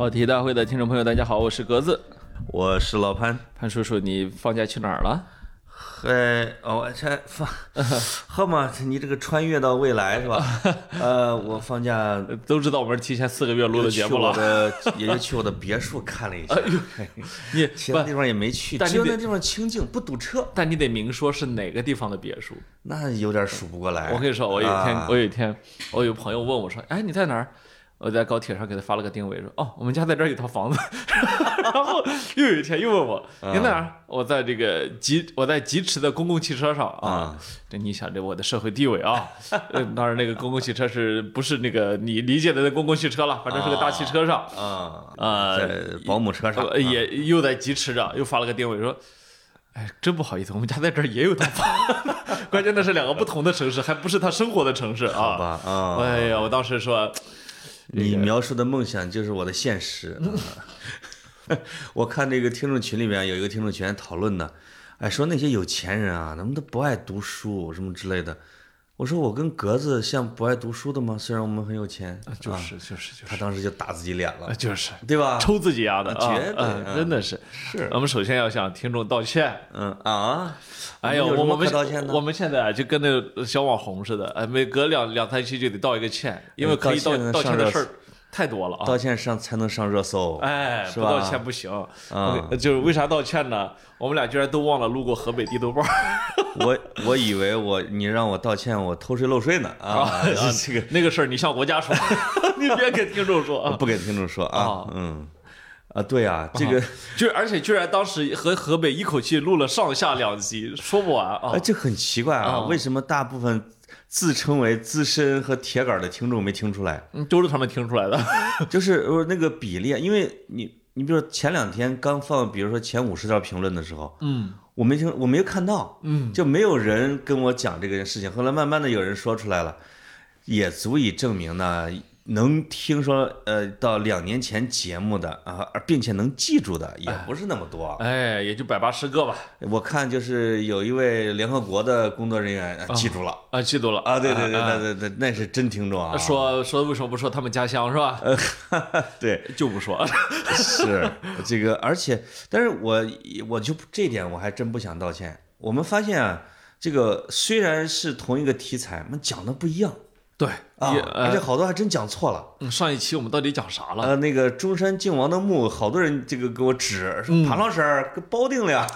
跑题大会的听众朋友，大家好，我是格子。我是老潘。潘叔叔，你放假去哪儿了？嗨，哦，我这放，好嘛，你这个穿越到未来是吧？呃，我放假 都知道我们是提前四个月录的节目了。去我的，也就去我的别墅看了一下。哎呦，你其他地方也没去，但那地方清静，不堵车。但你得明说是哪个地方的别墅。那有点数不过来。我跟你说，我有一天，啊我有一天，我有朋友问我说：“哎，你在哪儿？”我在高铁上给他发了个定位，说：“哦，我们家在这儿有套房子。”然后又有一天又问我：“你在哪儿？”我在这个疾，我在疾驰的公共汽车上啊啊。这你想，这我的社会地位啊，呃当然那个公共汽车是不是那个你理解的那公共汽车了？反正是个大汽车上。啊呃在保姆车上呃也又在疾驰着，又发了个定位说：“哎，真不好意思，我们家在这儿也有套房。关键那是两个不同的城市，还不是他生活的城市啊。好吧啊，哎呀，我当时说，你描述的梦想就是我的现实。我看那个听众群里面有一个听众群讨论的，哎，说那些有钱人啊，他们都不爱读书什么之类的。我说我跟格子像不爱读书的吗？虽然我们很有钱，啊就是就是就是他当时就打自己脸了，就是对吧？抽自己丫的，啊绝真的是。是，我们首先要向听众道歉。嗯啊，哎呦，我们道歉的我们现在啊就跟那个小网红似的，哎，每隔两两三期就得道一个歉，因为可以道道歉的事儿太多了啊。道歉上才能上热搜，哎，不道歉不行。啊就是为啥道歉呢？我们俩居然都忘了路过河北地头豹 我我以为我你让我道歉，我偷税漏税呢 啊，这个那个事儿，你向国家说，你别给听众说啊。不给听众说啊啊，嗯，啊对啊，这个就而且居然当时和河北一口气录了上下两集，说不完啊哎，。这很奇怪啊啊，为什么大部分自称为资深和铁杆的听众没听出来？嗯都是他们听出来的。就是呃那个比例，因为你你比如说前两天刚放，比如说前五十条评论的时候，嗯我没听，我没有看到，嗯，就没有人跟我讲这个事情。后来慢慢的有人说出来了，也足以证明呢，能听说呃到两年前节目的啊，而并且能记住的也不是那么多。哎，也就百八十个吧。我看就是有一位联合国的工作人员呃记住了啊，记住了啊，对对对啊对对对，那是真听众啊。说说为什么不说他们家乡是吧？对，就不说。是这个，而且，但是我我就这点我还真不想道歉。我们发现啊，这个虽然是同一个题材，我们讲的不一样对，啊，而且呃，好多还真讲错了。嗯上一期我们到底讲啥了？呃，那个中山靖王的墓，好多人这个给我指说潘老师儿给保定了呀，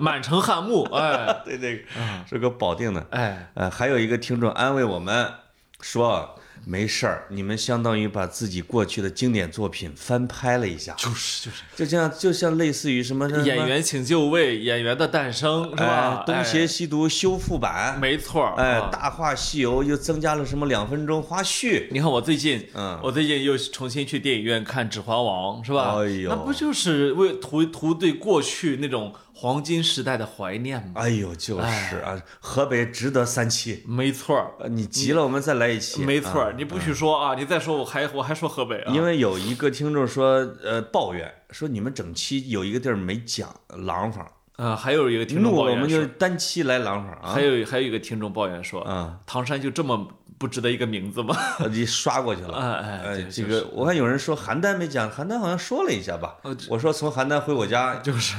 满城汉墓，哎 对对，是个保定的。哎，呃，还有一个听众安慰我们说。没事儿，你们相当于把自己过去的经典作品翻拍了一下，就是就是就像，就像类似于什么什么演员请就位，演员的诞生是吧哎？东邪西毒修复版哎，，没错儿，哎，啊《大话西游》又增加了什么两分钟花絮？你看我最近，嗯我最近又重新去电影院看《指环王》，是吧？哎呦那不就是为图图对过去那种黄金时代的怀念吗？哎呦，就是啊，河北值得三期，没错你急了我们再来一期。没错你不许说啊，你再说我还我还说河北啊，因为有一个听众说，呃，抱怨说你们整期有一个地儿没讲廊坊，啊，还有一个听众抱怨说们就，单期来廊坊啊还。有还有一个听众抱怨说，啊，唐山就这么不值得一个名字吗？你刷过去了。哎哎，这就是个我看有人说邯郸没讲，邯郸好像说了一下吧呃。我说从邯郸回我家，就是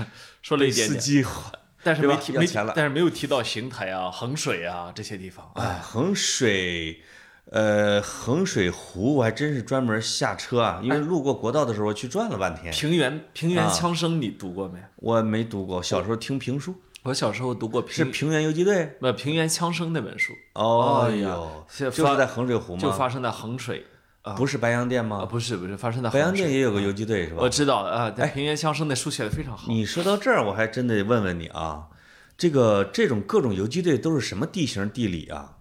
说了一点点，司机 但是没提没但是没有提到邢台啊、衡水啊这些地方。哎，衡水，呃，衡水湖我还真是专门下车啊，因为路过国道的时候去转了半天。平原平原啊枪声你读过没？我没读过，小时候听评书，我小时候读过是平平原游击队。不平原枪声那本书，哦哎呀呦，就是在衡水湖吗？就发生在衡水啊不是白洋淀啊，吗？不是不是，发生在白洋。淀也有个游击队是吧我？知道啊，但平原枪声那书写的非常好。你说到这儿，我还真得问问你啊，这个这种各种游击队都是什么地形地理啊？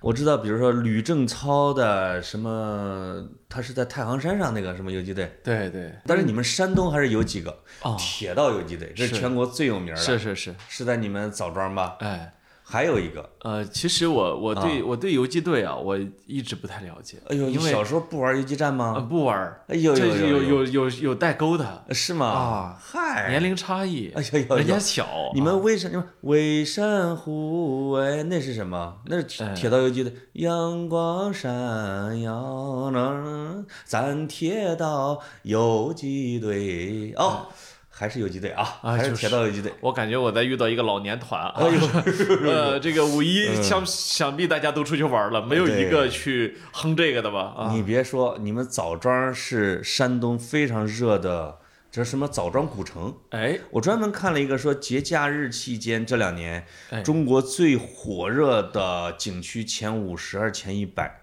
我知道，比如说吕正操的什么，他是在太行山上那个什么游击队，对对，但是你们山东还是有几个哦铁道游击队，是全国最有名的，是是是，是在你们枣庄吧？哎，还有一个，呃，其实我我对我对游击队啊，我一直不太了解。哎呦，你因为小时候不玩游击战呃吗？不玩儿，哎呦这是有有有有代沟的是吗？啊，嗨，年龄差异，哎呦呦人家呦小，你啊们为什么为山护卫？那是什么？那是铁道游击队。阳光闪耀呢，咱铁道游击队哦，还是游击队啊，还是铁道游击队。我感觉我在遇到一个老年团啊，呃，这个五一想想必大家都出去玩了，没有一个去哼这个的吧？啊，你别说，你们枣庄是山东非常热的，这什么枣庄古城。哎，我专门看了一个说节假日期间这两年哎。中国最火热的景区前五十还是前一百，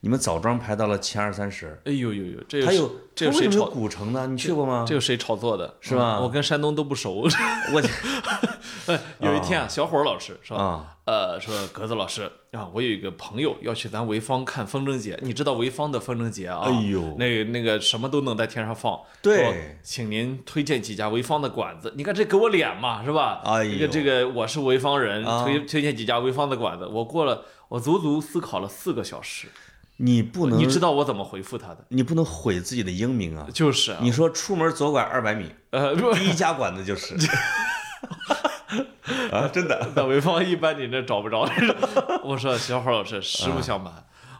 你们枣庄排到了前二三十。哎呦呦呦，这还有这有谁炒？古城呢？你去过吗？这有谁炒作的？是吧嗯我跟山东都不熟。我 哎有一天啊，小伙儿老师是吧呃，说格子老师啊，我有一个朋友要去咱潍坊看风筝节，你知道潍坊的风筝节啊？哎呦那那个什么都能在天上放。对说请您推荐几家潍坊的馆子。你看这给我脸嘛，是吧？哎呦这个这个我是潍坊人，啊推推荐几家潍坊的馆子。我过了，我足足思考了四个小时。你不能你知道我怎么回复他的？你不能毁自己的英名啊！就是啊你说出门左拐二百米，呃，第一家馆子就是 啊，真的。在潍坊一般你这找不着。我说小伙老师，实不相瞒，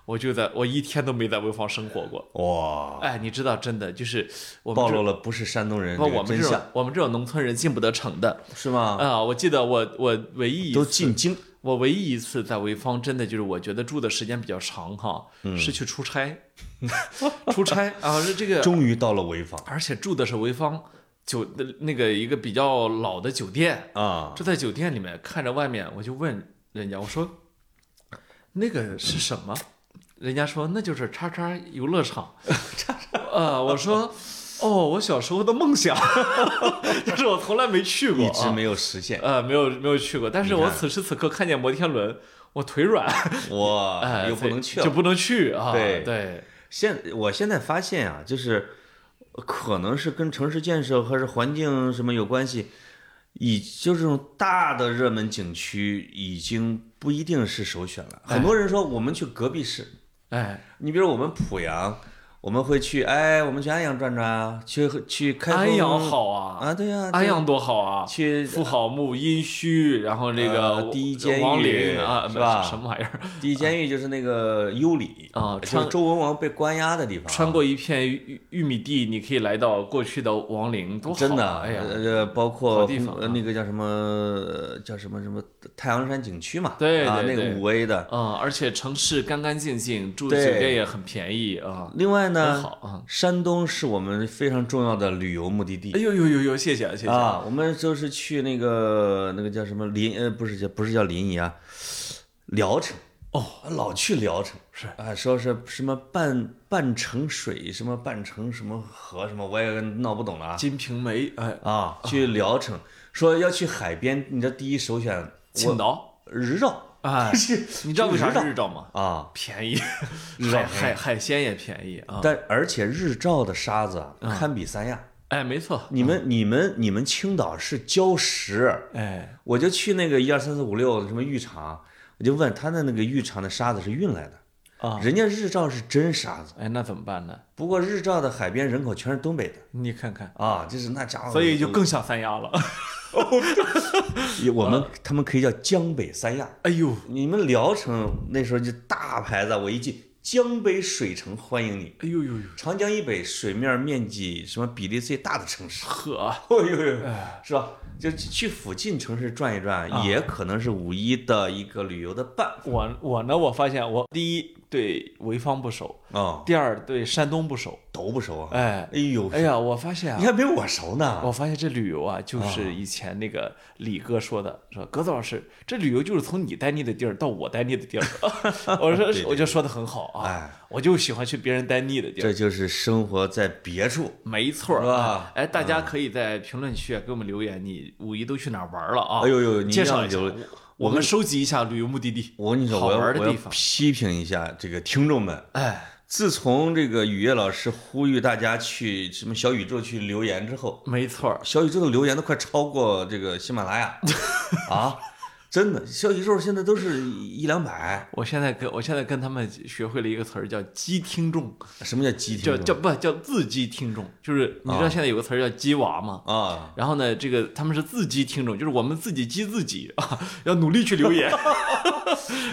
我就在我一天都没在潍坊生活过。哇，哎，你知道，真的就是我们暴露了不是山东人不，这个我们这种我们这种农村人进不得城的是吗？啊！我记得我我唯一一都次进京我唯一一次在潍坊，真的就是我觉得住的时间比较长哈，嗯是去出差，出差啊，是这个，终于到了潍坊而且住的是潍坊酒的那个一个比较老的酒店，啊！住在酒店里面，看着外面，我就问人家，我说那个是什么？人家说那就是叉叉游乐场，叉叉呃，我说。哦，我小时候的梦想，但是我从来没去过、啊，一直没有实现。呃，没有没有去过，但是我此时此刻看见摩天轮，我腿软，我，哎，又不能去了。就不能去。啊。对。对，现我现在发现啊，就是可能是跟城市建设还是环境什么有关系，以就这种大的热门景区已经不一定是首选了。很多人说我们去隔壁市，哎，你比如我们濮阳，我们会去，哎，我们去安阳转转啊，去去开封安阳好啊，啊，对呀、安阳多好啊，去富好墓、殷墟，然后那个呃第一监狱王陵啊，是吧？什么玩意儿？第一监狱就是那个幽里就是啊穿周文王被关押的地方。啊，穿过一片玉玉米地，你可以来到过去的王陵，多好啊！真的，哎呀，呃，包括那个叫什么呃叫什么什么太阳山景区嘛，对啊，那个五 A 的。啊，而且城市干干净净，住酒店也很便宜啊，另外很呢，好啊。山东是我们非常重要的旅游目的地。哎呦呦呦呦，谢谢啊谢谢。啊，我们就是去那个那个叫什么临呃不是叫不是叫临沂啊，聊城。哦，老去聊城是。啊，说是什么半半城水什么半城什么河什么，我也闹不懂了啊。金瓶梅，哎，啊，去聊城。说要去海边，你知道第一首选青岛，日照哎，你知道为啥是日照吗？啊。便宜，海海海鲜也便宜啊。但而且日照的沙子啊，堪比三亚。哎，没错，你们、你们、你们青岛是礁石，哎，我就去那个一二三四五六什么浴场，我就问他的那个浴场的沙子是运来的，啊，人家日照是真沙子。哎，那怎么办呢？不过日照的海边人口全是东北的你看看，啊，就是那家伙，所以就更像三亚了。我们他们可以叫江北三亚。哎呦，你们聊城那时候就大牌子，我一进江北水城欢迎你。哎呦呦呦，长江以北水面面积什么比例最大的城市？呵，哎呦呦，是吧？就去附近城市转一转，也可能是五一的一个旅游的办法我我呢，我发现我第一对潍坊不熟，哦，第二对山东不熟。都不熟啊。哎，哎呦，哎呀，我发现啊你，还没我熟呢。我发现这旅游啊，就是以前那个李哥说的，说格子老师，这旅游就是从你待腻的地儿到我待腻的地儿。我说对我就说的很好啊，哎，我就喜欢去别人待腻的地儿。这就是生活在别处。没错儿是吧哎，大家可以在评论区啊给我们留言，你五一都去哪儿玩了啊？哎呦呦，你介绍一下我们收集一下旅游目的地。我跟你说，好我要我要玩的地方批评一下这个听众们。哎，自从这个雨夜老师呼吁大家去什么小宇宙去留言之后，没错，小宇宙的留言都快超过这个喜马拉雅 啊！真的，小宇宙现在都是一两百。我现在跟我现在跟他们学会了一个词儿叫激听众，什么叫鸡叫听众叫不叫自激听众，就是你知道现在有个词儿叫鸡娃吗？啊？然后呢，这个他们是自激听众，就是我们自己激自己啊，要努力去留言。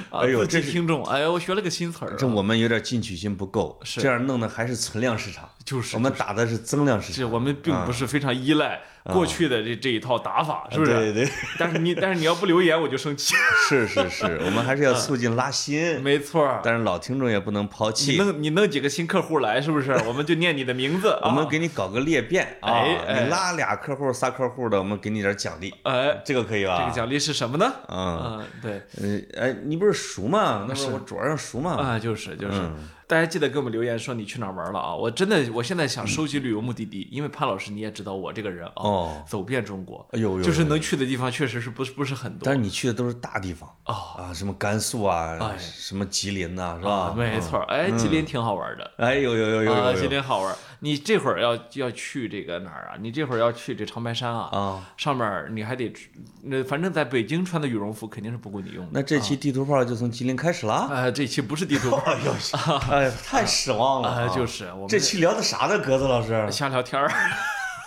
啊哎呦自这是激听众，哎呦，我学了个新词儿啊，这我们有点进取心不够，是这样弄的还是存量市场。就是我们打的是增量市场，是我们并不是非常依赖过去的这这一套打法，是不是？啊对对，但是你 但是你要不留言，我就生气。是是是，我们还是要促进拉新，没错，但是老听众也不能抛弃你弃。弄你弄几个新客户来，是不是？我们就念你的名字，我们啊给你搞个裂变啊哎，哎你拉俩客户、仨客户的，我们给你点奖励，哎，这个可以吧？这个奖励是什么呢？嗯，嗯，对，呃，哎，你不是熟吗？那是是我桌上熟吗？啊，就是就是，嗯大家记得给我们留言说你去哪儿玩了啊！我真的，我现在想收集旅游目的地，因为潘老师你也知道我这个人啊，哦，走遍中国，哎呦呦，就是能去的地方确实是不是不是很多。但是你去的都是大地方。啊啊，什么甘肃啊哎，什么吉林呐，是啊，吧？没错儿，哎，吉林挺好玩的。哎，呦呦呦呦啊，吉林好玩儿。你这会儿要要去这个哪儿啊？你这会儿要去这长白山啊？啊！上面你还得，那反正在北京穿的羽绒服肯定是不够你用的。那这期地图炮就从吉林开始了，啊，这期不是地图炮儿哎，太失望了啊，啊！就是我们这期聊的啥呢，格子老师？瞎聊天儿，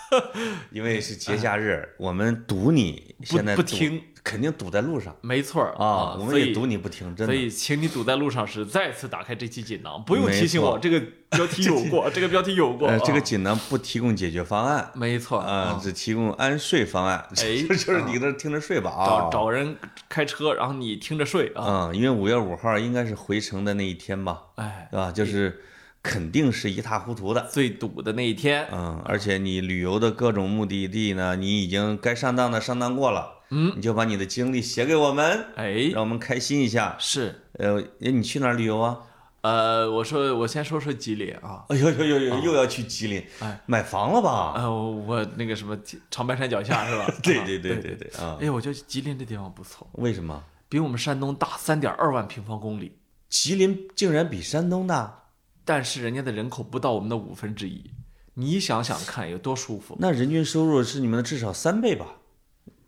因为是节假日，我们堵你，现在堵不听，肯定堵在路上。没错儿啊，我们也堵你不停，真的。所以，请你堵在路上时再次打开这期锦囊，不用提醒我，这个标题有过，这个标题有过呃，，这个啊锦囊不提供解决方案。没错啊，只提供安睡方案，哎就是你那听着睡吧找啊。找找人开车，然后你听着睡啊，嗯，因为五月五号应该是回程的那一天吧，哎，对吧？就是肯定是一塌糊涂的。最堵的那一天，嗯，而且你旅游的各种目的地呢，你已经该上当的上当过了，嗯，你就把你的经历写给我们，哎，让我们开心一下。是。呃，哎你去哪儿旅游啊？呃，我说我先说说吉林啊，哎呦呦呦呦，又要去吉林，哎，买房了吧？呃，我那个什么长白山脚下是吧？对对对对对啊！哎，我觉得吉林这地方不错，为什么比我们山东大三点二万平方公里，吉林竟然比山东大？但是人家的人口不到我们的五分之一，你想想看有多舒服。那人均收入是你们的至少三倍吧？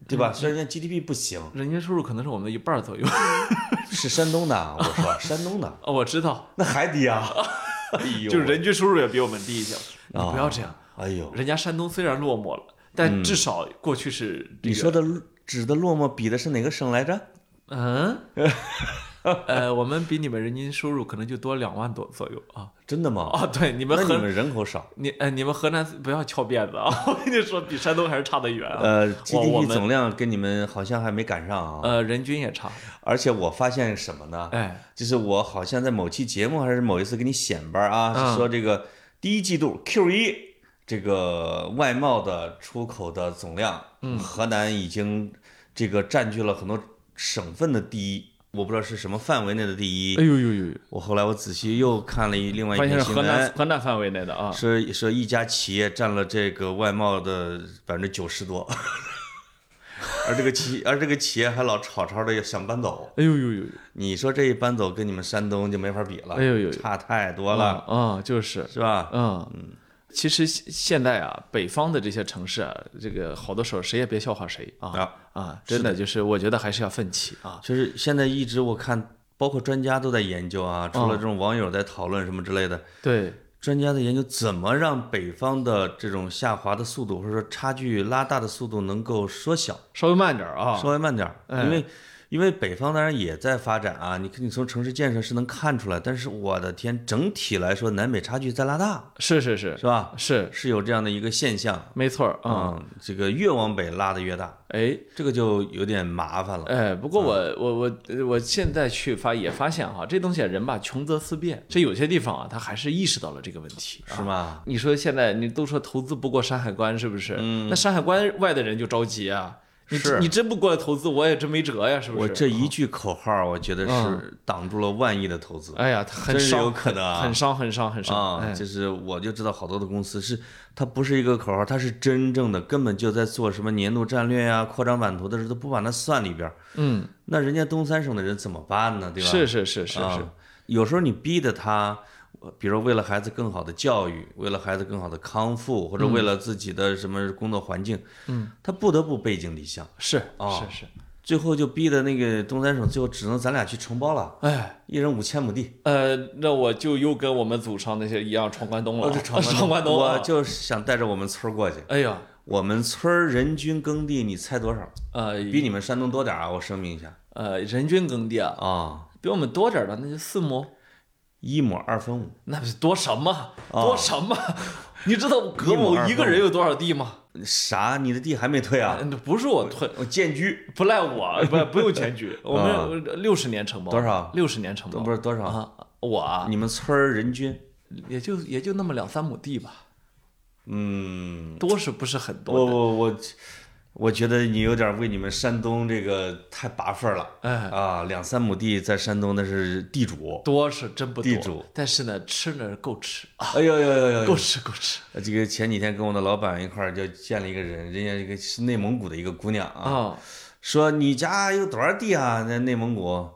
对吧？虽然人家 GDP 不行，人均收入可能是我们的一半儿左右。是山东的，我说 山东的，哦，我知道，那还低啊！哎呦，就是人均收入也比我们低一些。你不要这样，哎呦，人家山东虽然落寞了，但至少过去是你说的指的落寞比的是哪个省来着？嗯，呃，我们比你们人均收入可能就多两万多左右啊。真的吗？哦，对，你们河那你们人口少，你呃，你们河南不要翘辫子啊！我跟你说，比山东还是差得远啊。呃，GDP 总量跟你们好像还没赶上啊。呃，人均也差。而且我发现什么呢？哎，就是我好像在某期节目还是某一次给你显摆啊，嗯是说这个第一季度 Q 一这个外贸的出口的总量，嗯河南已经这个占据了很多省份的第一，我不知道是什么范围内的第一。哎呦呦呦呦！我后来我仔细又看了一另外一篇新闻河南闻，河南范围内的啊。说说一家企业占了这个外贸的百分之九十多。而这个企，而这个企业还老吵吵的想搬走，哎呦呦呦！你说这一搬走，跟你们山东就没法比了，哎呦呦呦差太多了，啊，就是，是吧？嗯嗯。其实现现在啊，北方的这些城市啊，这个好多时候谁也别笑话谁啊啊啊！真的就是，我觉得还是要奋起啊。就是现在一直我看，包括专家都在研究啊，除了这种网友在讨论什么之类的，对，专家的研究怎么让北方的这种下滑的速度，或者说差距拉大的速度能够缩小，稍微慢点儿啊。稍微慢点因为。因为北方当然也在发展啊，你看你从城市建设是能看出来，但是我的天，整体来说南北差距在拉大，是是是是吧？是，是有这样的一个现象，没错。嗯，这个越往北拉的越大，哎这个就有点麻烦了。哎，不过我我我呃我现在去发也发现哈，这东西啊人吧穷则思变，这有些地方啊他还是意识到了这个问题，是吗？你说现在你都说投资不过山海关，是不是？嗯那山海关外的人就着急啊。你嗯是你真不过来投资，我也真没辙呀，是不是？我这一句口号，我觉得是挡住了万亿的投资。哎呀，他很真是有伤，可能啊很伤，很伤，很伤。就是我就知道好多的公司是，它不是一个口号，它是真正的，根本就在做什么年度战略呀、扩张版图的时候都不把它算里边儿。嗯，那人家东三省的人怎么办呢？对吧？是是是是啊是，有时候你逼着他，呃比如为了孩子更好的教育，为了孩子更好的康复，或者为了自己的什么工作环境，嗯，他不得不背井离乡。是啊是是，最后就逼的那个东三省最后只能咱俩去承包了，哎，一人五千亩地。呃，那我就又跟我们祖上那些一样闯关东了，闯关东 啊，我就是想带着我们村儿过去。哎呀，我们村儿人均耕地，你猜多少？呃比你们山东多点儿啊！我声明一下呃，人均耕地啊，啊，比我们多点儿的那就四亩，一亩二分五。那是多什么哦多什么？你知道葛某一个人有多少地吗？啥？你的地还没退啊？呃不是我退，我建居不赖我，不不用检举，我们六十年承包，多少六十年承包，不是多少？啊？我啊，你们村儿人均？也就也就那么两三亩地吧，嗯，多是不是很我多我？我我，我觉得你有点为你们山东这个太拔份儿了哎，啊！两三亩地在山东那是地主。多是真不多地主，但是呢，吃呢够吃啊，哎呦呦呦呦呦！够吃够吃这个前几天跟我的老板一块儿就见了一个人，人家一个是内蒙古的一个姑娘啊，啊！说你家有多少地啊？在内蒙古，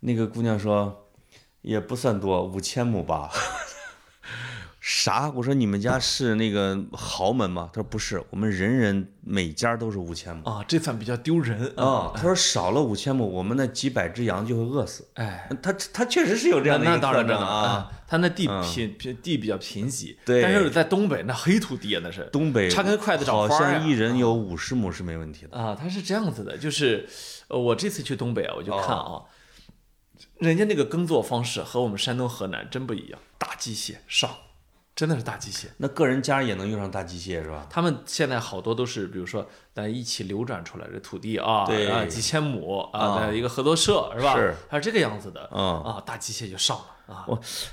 那个姑娘说也不算多，五千亩吧。啥？我说你们家是那个豪门吗？他说不是，我们人人每家都是五千亩。啊，这算比较丢人啊、他说少了五千亩，我们那几百只羊就会饿死。哎，他他确实是有这样的一个那当然了特征啊。啊，他那地嗯贫贫地比较贫瘠，对但是在东北那黑土地啊，那是东北插根筷子长好像一人有五十亩是没问题的。啊，他是这样子的，就是，呃，我这次去东北啊，我就看哦啊，人家那个耕作方式和我们山东、河南真不一样，大机械上，真的是大机械。那个人家也能用上大机械是吧？他们现在好多都是，比如说大家一起流转出来的土地啊，对啊，几千亩啊啊，一个合作社是吧？是，它是这个样子的嗯，啊，大机械就上了啊。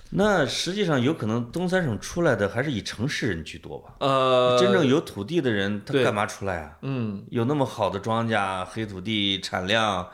那实际上有可能东三省出来的还是以城市人居多吧？呃，真正有土地的人，他干嘛出来啊？嗯，有那么好的庄稼、黑土地产量，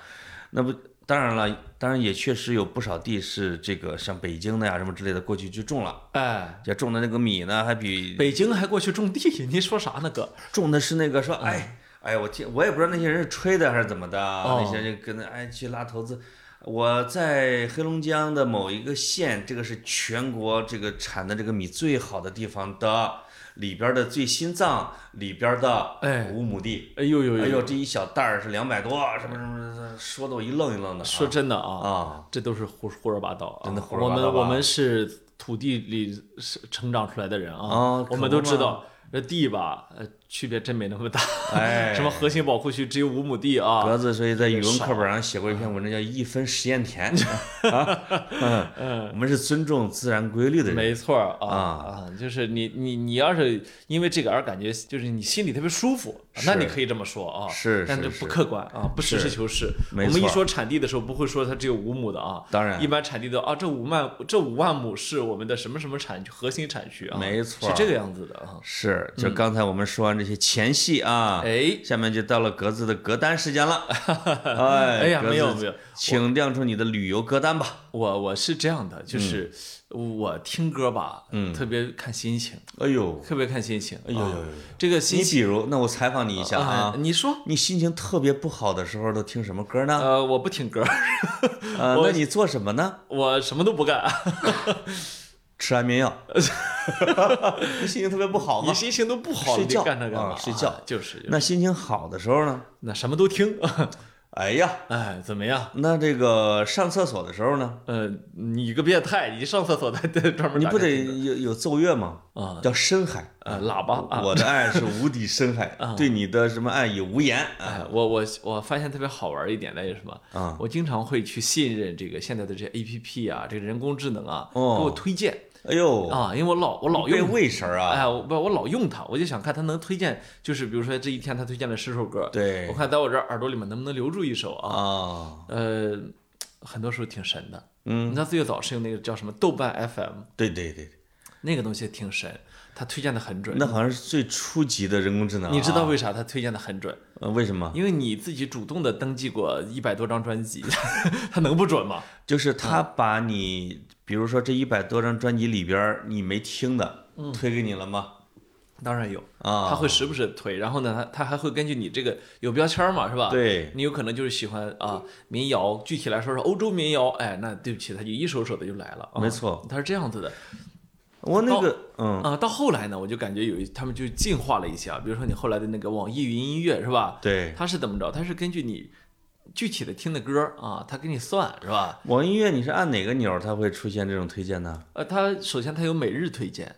那不当然了，当然也确实有不少地是这个像北京的呀什么之类的过去就种了，哎，这种的那个米呢，还比北京还过去种地，你说啥呢哥？种的是那个说，哎哎，我听我也不知道那些人是吹的还是怎么的，哦那些人跟那哎去拉投资。我在黑龙江的某一个县，这个是全国这个产的这个米最好的地方的里边的最心脏里边的哎。五亩地，哎呦呦哎呦，这一小袋儿是两百多，什么什么什么，说的我一愣一愣的啊。说真的啊，啊，这都是胡胡说八道啊！真的胡说八道我们我们是土地里是成长出来的人啊，啊我们都知道这地吧，呃，区别真没那么大。哎，什么核心保护区只有五亩地啊？格子，所以在语文课本上写过一篇文章叫《一分实验田》啊，嗯，我们是尊重自然规律的人，没错啊啊啊，就是你你你要是因为这个而感觉就是你心里特别舒服，那你可以这么说啊，是但这不客观啊，不实事求是。我们一说产地的时候，不会说它只有五亩的啊，当然一般产地的啊，这五万这五万亩是我们的什么什么产区核心产区啊，没错是这个样子的啊。是，就刚才我们说完这些前戏啊，哎下面就到了格子的歌单时间了，哎哎呀，没有没有，请亮出你的旅游歌单吧。我我是这样的，就是我听歌吧，嗯特别看心情，哎呦，特别看心情。哎呦这个心情你比如，那我采访你一下啊啊，，你说。你心情特别不好的时候都听什么歌呢？呃，我不听歌，呃，那你做什么呢？我什么都不干。吃安眠药。你心情特别不好吗？你心情都不好，你睡觉干它干嘛？啊睡觉啊就是就是那心情好的时候呢？那什么都听。哎呀，哎，怎么样？那这个上厕所的时候呢？呃，你个变态，你上厕所在 在专门你不得有有奏乐吗？啊？叫深海。呃，喇叭啊。我的爱是无底深海，对你的什么爱已无言。哎，我我我发现特别好玩一点的是什么？啊我经常会去信任这个现在的这些 A P P 啊，这个人工智能啊，哦给我推荐哎呦，啊，因为我老我老用为神啊！哎，我不，我老用它，我就想看它能推荐，就是比如说这一天它推荐了十首歌，对我看在我这耳朵里面能不能留住一首啊？啊，呃，很多时候挺神的。嗯你知道最早是用那个叫什么豆瓣 FM，对对对，那个东西挺神，它推荐的很准。那好像是最初级的人工智能啊。你知道为啥他推荐的很准？呃为什么？因为你自己主动的登记过一百多张专辑，他能不准吗？就是他把你，比如说这一百多张专辑里边你没听的，推给你了吗？当然有，啊，他会时不时推，然后呢，他他还会根据你这个有标签嘛，是吧？。对，你有可能就是喜欢啊民谣，具体来说是欧洲民谣，哎，那对不起，他就一首首的就来了。啊没错，他是这样子的。我那个嗯，啊，到后来呢，我就感觉有一他们就进化了一些啊，比如说你后来的那个网易云音乐是吧？对，它是怎么着？它是根据你具体的听的歌啊，它给你算是吧？网易乐你是按哪个钮儿它会出现这种推荐呢？呃，它首先它有每日推荐，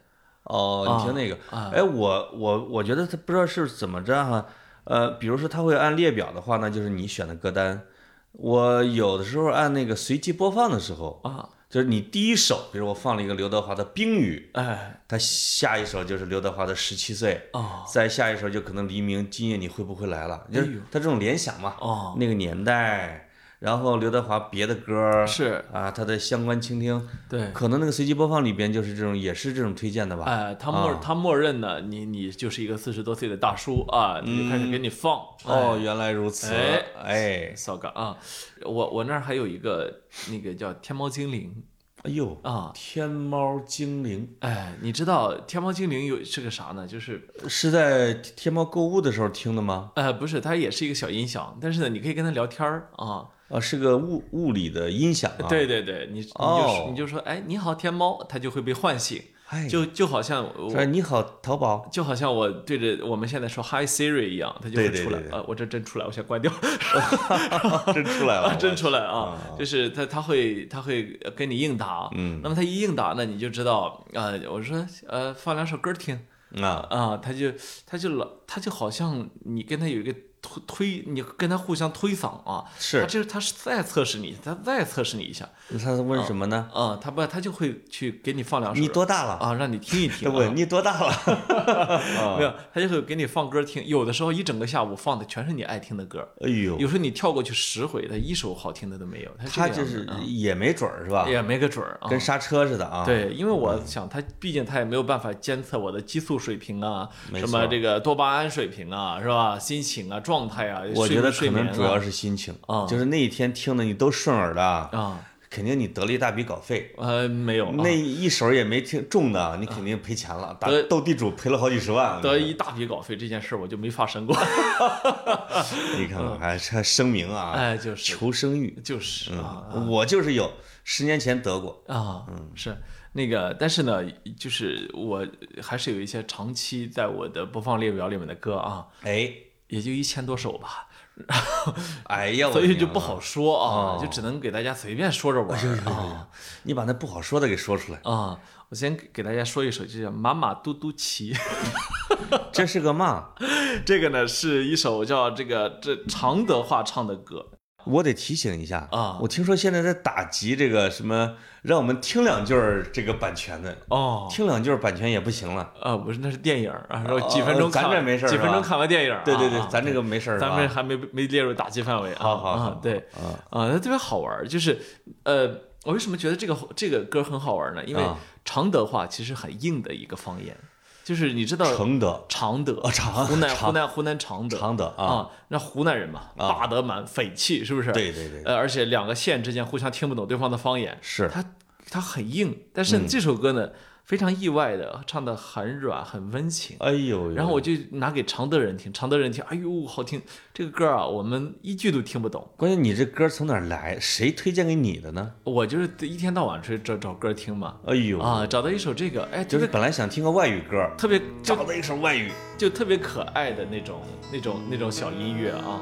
哦，你听那个，啊哎，我我我觉得它不知道是怎么着哈，呃，比如说它会按列表的话呢，就是你选的歌单，我有的时候按那个随机播放的时候，啊，就是你第一首，比如我放了一个刘德华的《冰雨哎，》，他下一首就是刘德华的《十七岁》，哦。再下一首就可能黎明，今夜你会不会来了？就是哎呦。它这种联想嘛，哦，那个年代，然后刘德华别的歌是啊，他的相关倾听，对。可能那个随机播放里边就是这种，也是这种推荐的吧？哎，他默、啊他默认的，你你就是一个四十多岁的大叔啊，他就开始给你放。哦，原来如此，哎哎，骚嘎啊！我我那儿还有一个那个叫天猫精灵哎呦，啊，天猫精灵哎，你知道天猫精灵有是个啥呢？就是是在天猫购物的时候听的吗？呃，不是，它也是一个小音响，但是呢，你可以跟它聊天儿啊。啊，是个物物理的音响啊。，对对对，你你就你就说，哎，你好天猫，它就会被唤醒，哎，就就好像我说你好淘宝，就好像我对着我们现在说 Hi Siri 一样，它就会出来。对对对对呃，我这真出来，我先关掉。真出来了，啊，真出来啊啊！就是它，它会它会跟你应答，嗯那么它一应答呢，你就知道，呃，我说呃放两首歌听啊，啊，它就它就老它就好像你跟它有一个推推，你跟他互相推搡啊，是他是，这他是再测试你，他再测试你一下，那他问什么呢？啊，他不他就会去给你放两首你多大了？啊，让你听一听对 不对？啊。你多大了？啊没有，他就会给你放歌听。有的时候一整个下午放的全是你爱听的歌，哎呦，有时候你跳过去十回，他一首好听的都没有。他他就是也没准儿是吧？也没个准儿啊。跟刹车似的啊。，对，因为我想他，毕竟他也没有办法监测我的激素水平啊，什么这个多巴胺水平啊，是吧？心情啊、状态啊，我觉得可能主要啊是心情啊。就是那一天听的你都顺耳的，啊，肯定你得了一大笔稿费。呃，没有啊。那一手也没听中的，你肯定赔钱了，打斗地主赔了好几十万。得一大笔稿费这件事儿我就没发生过。你看看，还还声明啊，哎，就是。求生欲。就是啊嗯，我就是有，十年前得过。啊，嗯。是。那个，但是呢，就是我还是有一些长期在我的播放列表里面的歌啊，哎，也就一千多首吧，哎呀，我所以就不好说啊，哦就只能给大家随便说着玩儿啊。你把那不好说的给说出来。啊，我先给给大家说一首，就叫《马马嘟嘟骑 》。这是个嘛？这个呢是一首叫这个这常德话唱的歌我得提醒一下啊我听说现在在打击这个什么，让我们听两句儿这个版权的，哦。听两句儿版权也不行了。啊，不是，那是电影儿啊，几哦分钟看完，咱这没事几分钟看完电影。对对对啊，咱这个没事儿，咱们还没没列入打击范围啊。好好好啊，对啊啊，那特别好玩儿，就是呃，我为什么觉得这个这个歌很好玩儿呢？因为啊常德话其实很硬的一个方言，就是你知道承德常德湖南湖南湖南常德常德啊，啊，那湖南人嘛，霸得蛮，匪气，是不是？对对对，呃，而且两个县之间互相听不懂对方的方言，是他他很硬，但是嗯这首歌呢、非常意外的唱的很软很温情。哎呦呦，然后我就拿给常德人听，常德人听，哎呦，好听！这个歌啊，我们一句都听不懂。关键你这歌从哪儿来？谁推荐给你的呢？我就是一天到晚去找找歌听嘛，哎呦，啊，找到一首这个，哎，就是本来想听个外语歌，特别找到一首外语，就特别可爱的那种那种那种小音乐啊。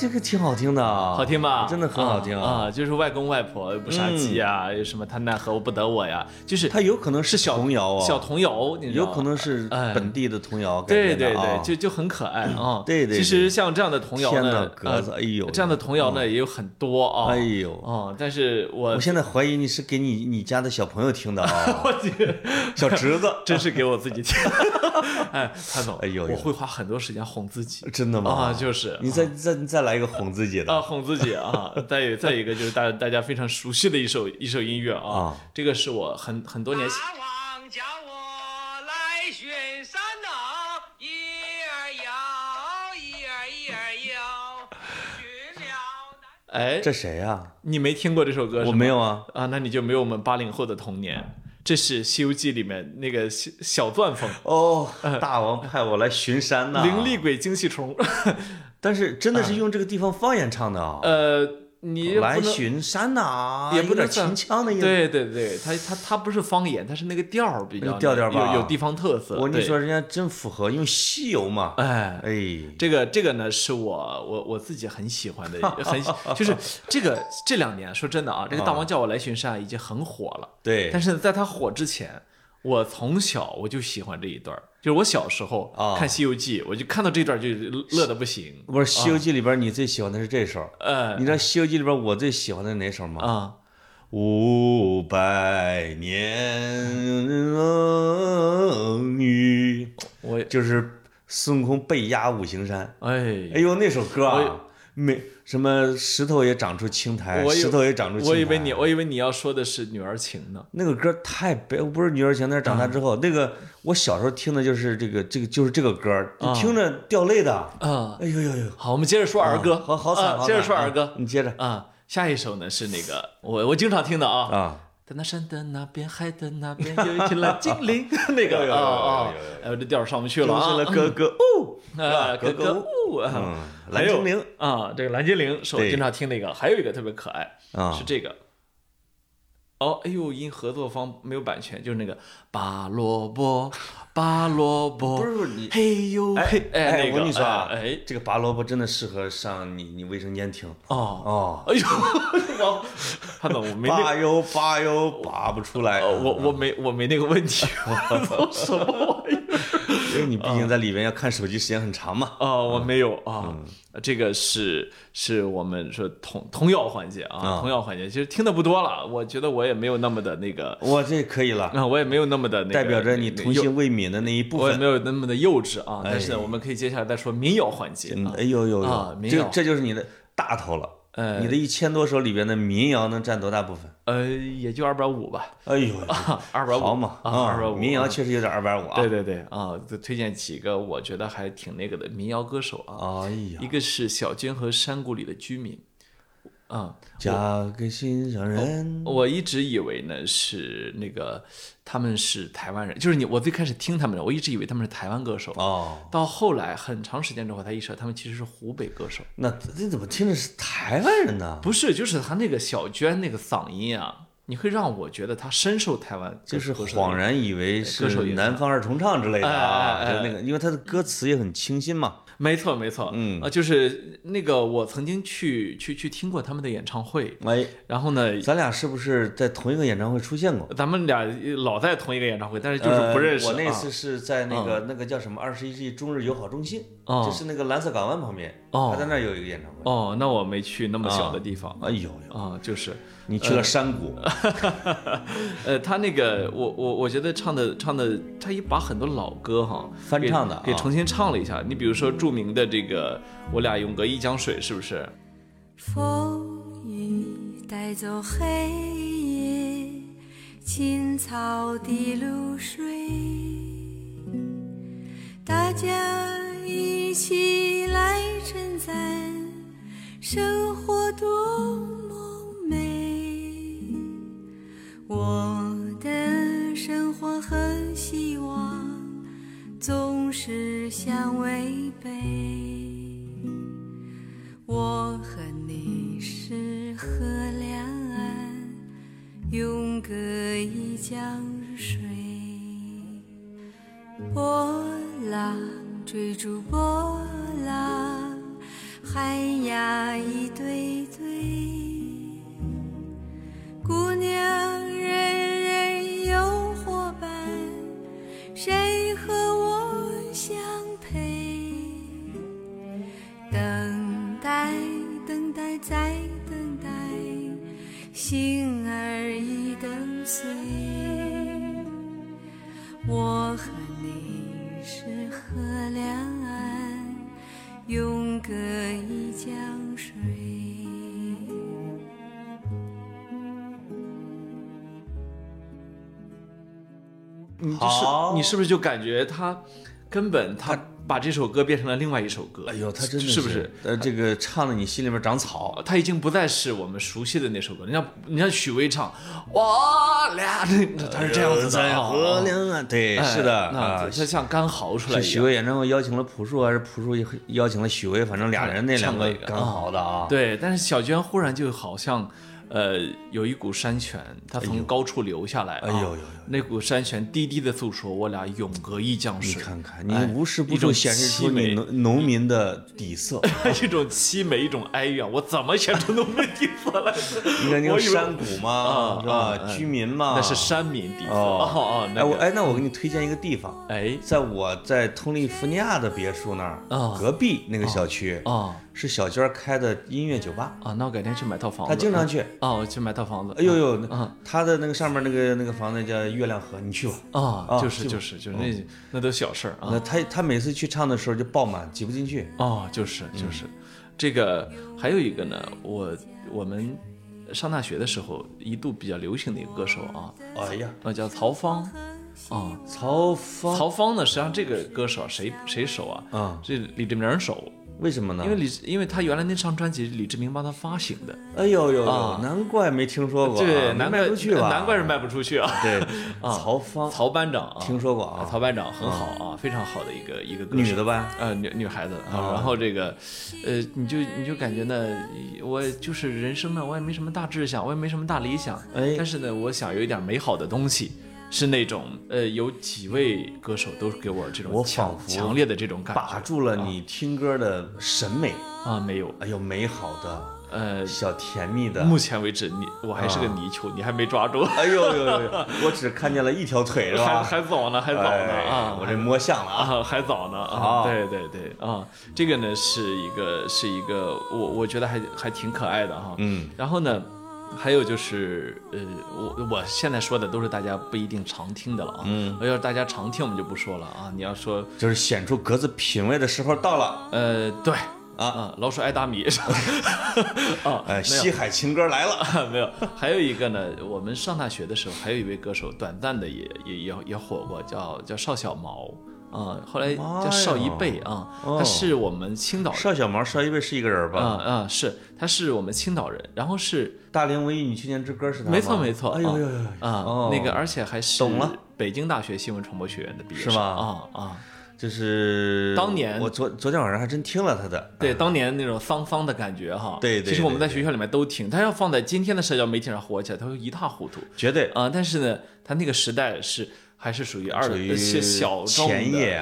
这个挺好听的啊，好听吧？真的很好听啊！啊就是外公外婆不杀鸡呀，有什么他奈何不得我呀，就是它有可能是小童谣啊，小童谣，有可能是哎本地的童谣改对对对，就就很可爱啊。对对其实像这样的童谣呢，格子呃哎呦。这样的童谣呢也有很多啊。哎呦。哦，但是我我现在怀疑你是给你你家的小朋友听的啊，小侄子，真是给我自己听。哎，潘总，哎呦呦我会花很多时间哄自己。真的吗？啊，就是你再再再来一个哄自己的啊，哄自己啊！再有再一个就是大大家非常熟悉的一首一首音乐啊啊，这个是我很很多年前大王叫我来巡山呐，一儿摇，一儿一儿摇，巡了。哎，这谁呀？你没听过这首歌？我没有啊。啊，那你就没有我们八零后的童年。这是《西游记》里面那个小小钻风，哦，大王派我来巡山呐，灵力鬼精细虫。但是真的是用这个地方方言唱的啊，呃，你来巡山呐，也不有点秦腔的意思。对对对，他他他不是方言，他是那个调儿比较调调吧有有地方特色。我跟你说，，人家真符合，因为西游嘛。哎，哎，这个这个呢，是我我我自己很喜欢的，很就是这个这两年说真的啊，这个大王叫我来巡山已经很火了。对，但是在他火之前，我从小我就喜欢这一段儿，就是我小时候啊。看《西游记》，我就看到这段就乐得不行。不是《西游记》里边你最喜欢的是这首，呃。你知道《西游记》里边我最喜欢的是哪首吗？啊，五百年雨，我就是孙悟空被压五行山。哎。哎呦，那首歌啊，没什么石头也长出青苔，我石头也长出青苔。我以为你我以为你要说的是《女儿情》呢。那个歌太悲，不是女儿情，那是长大之后。那个我小时候听的就是这个这个就是这个歌，嗯听着掉泪的。啊，哎呦呦呦，好，我们接着说儿歌，好好惨，啊接着说儿歌你接着啊。下一首呢是那个我我经常听的啊，啊。在那山的那边，海的那边，有一群蓝精灵，那个啊啊哎，我这调上不去了啊，了哥哥哦，啊，格格格格巫啊，嗯，还有蓝精灵。啊，这个蓝精灵是我经常听的一个，还有一个特别可爱，啊。是这个。哦，哎呦，因合作方没有版权，就是那个拔萝卜，拔萝卜，不是你嘿呦嘿，哎，那个，我跟你说啊，哎，这个拔萝卜真的适合上你你卫生间听哦，哦。哎呦，我，潘总，我没那拔哟拔哟拔不出来，呃，我我没我没那个问题，我操，什么玩意儿？因为你毕竟在里边要看手机时间很长嘛。啊，我没有啊，嗯这个是是我们说童童谣环节啊，啊童谣环节，其实听的不多了，我觉得我也没有那么的那个，我这可以了，啊，我也没有那么的那个，代表着你童心未泯的那一部分我也没。有那么的幼稚啊，但是我们可以接下来再说民谣环节哎呦呦呦，民谣这就是你的大头了。呃你的一千多首里边的民谣能占多大部分？呃，也就二百五吧，哎呦呦，二百五好嘛啊，二百五，民谣啊确实有点二百五啊。对对对啊，就推荐几个我觉得还挺那个的民谣歌手啊，哎呀。一，个是小娟和山谷里的居民，啊，嫁给心上人。我一直以为呢是那个他们是台湾人，就是你我最开始听他们的，我一直以为他们是台湾歌手，哦，到后来很长时间之后他意识到他们其实是湖北歌手，那这怎么听着是台湾人呢？不是，就是他那个小娟那个嗓音啊，你会让我觉得他深受台湾就是恍然以为是南方二重唱之类的啊，那个，因为他的歌词也很清新嘛。没错没错，嗯啊，就是那个我曾经去去去听过他们的演唱会，哎，然后呢，咱俩是不是在同一个演唱会出现过？咱们俩老在同一个演唱会，但是就是不认识。呃我那啊次是在那个那个叫什么二十一世纪中日友好中心，哦就是那个蓝色港湾旁边，哦他在那儿有一个演唱会。哦，那我没去那么小的地方哎呦呦，啊，就是。你去了山谷，呃，他那个，我我我觉得唱的唱的，他也把很多老歌哈翻唱的啊给重新唱了一下。你比如说著名的这个“我俩永隔一江水”，是不是？风雨带走黑夜，青草的露水，大家一起来称赞生活多么美。我的生活和希望总是相违背。我和你是河两岸，永隔一江水。波浪追逐波浪，寒鸦一对对，你是不是就感觉他根本他把这首歌变成了另外一首歌？哎呦，他真的是不是？？呃，这个唱的你心里边长草。他已经不再是我们熟悉的那首歌。你像你像许巍唱我俩，那 他是这样子对，哎是的那他像干嚎出来。是许巍演唱会邀请了朴树，还是朴树邀请了许巍？反正俩人那两个刚好的啊。对，但是小娟忽然就好像，呃，有一股山泉，它从高处流下来、啊。哎呦呦呦那股山泉低低的诉说，我俩永隔一江水你水。看看，你哎无时不处一种显示出凄美你农农民的底色。一种凄美，一种哀怨，我怎么显出农民底色来？你看那个山谷嘛，啊是吧啊？啊居民嘛，那是山民底色。哦哦，那哎，我哎，那我给你推荐一个地方，哎在我在通利福尼亚的别墅那儿啊隔壁那个小区啊是小娟儿开的音乐酒吧，啊，那我改天去买套房子。他经常去。啊，我去买套房子。哎呦呦，那啊她的那个上面那个那个房子叫月亮河，你去吧。啊，啊就是就就是就是那那都小事儿啊。那他他每次去唱的时候就爆满，挤不进去。哦，就是嗯就是，这个还有一个呢，我我们上大学的时候一度比较流行的一个歌手啊，哎呀，那叫曹芳，啊，曹芳曹芳呢，实际上这个歌手谁谁熟啊？啊，这李志明手，为什么呢？因为李因为他原来那张专辑是李志明帮他发行的，哎呦呦呦，啊。难怪没听说过啊，对，难怪出去吧？难怪是卖不出去啊。对，啊。曹芳，曹班长啊，听说过啊。曹班长很好啊，非常好的一个一个歌手。女的吧？呃，女女孩子啊，啊。然后这个，呃，你就你就感觉呢，我就是人生呢，我也没什么大志向，我也没什么大理想，哎。但是呢，我想有一点美好的东西，是那种呃，有几位歌手都给我这种我强仿佛强烈的这种感觉，把住了你听歌的审美，啊，没有，哎呦，美好的、呃，小甜蜜的。目前为止你我还是个啊泥鳅，你还没抓住，哎呦呦呦呦，我只看见了一条腿，是还吧？还早呢，还早呢哎啊，我这摸象了啊！啊，还早呢啊！对对对啊，这个呢是一个是一个我我觉得还还挺可爱的哈。嗯，然后呢，还有就是呃，我我现在说的都是大家不一定常听的了啊。嗯，要是大家常听，我们就不说了啊。你要说就是显出格子品味的时候到了。呃，对啊啊，老鼠爱大米啊，哎，西海情歌来了。没有，还有一个呢，我们上大学的时候，还有一位歌手，短暂的也也也也火过，叫叫邵小毛啊，后来叫邵一贝啊，哦。他是我们青岛人。邵小毛、邵一贝是一个人啊吧？啊，是，他是我们青岛人，然后是大龄文艺女青年之歌是他吗？没错没错，哎呦呦呦呦啊，哦。那个而且还是懂了。北京大学新闻传播学院的毕业生是吧？啊啊，就是当年我昨昨天晚上还真听了他的。对，当年那种桑桑的感觉哈，对对其实我们在学校里面都听，他要放在今天的社交媒体上火起来，他会一塌糊涂。绝对。啊，但是呢，他那个时代是还是属于二属于是小众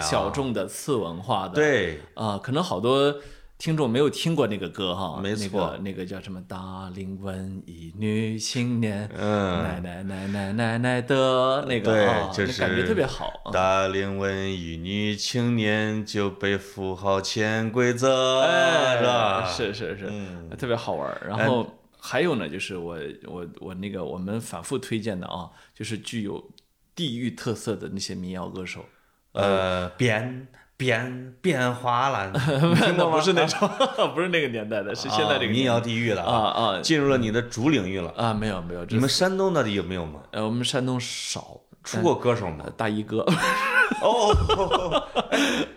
小众的次文化的，对，啊，可能好多听众没有听过那个歌哈，没错那个那个叫什么“大龄文艺女青年”，嗯奶奶奶奶奶奶的那个对啊，就是那感觉特别好啊。大龄文艺女青年就被富豪潜规则，哎，是吧？是是是，嗯特别好玩。然后还有呢，就是我我我那个我们反复推荐的啊，就是具有地域特色的那些民谣歌手。呃，变变变化了，那 不是那种，不是那个年代的，是现在这个啊民谣年地域了啊啊进入了你的主领域了。啊，没有没有，这你们山东那里有没有吗？呃我们山东少出过歌手吗呃？大衣哥。哦，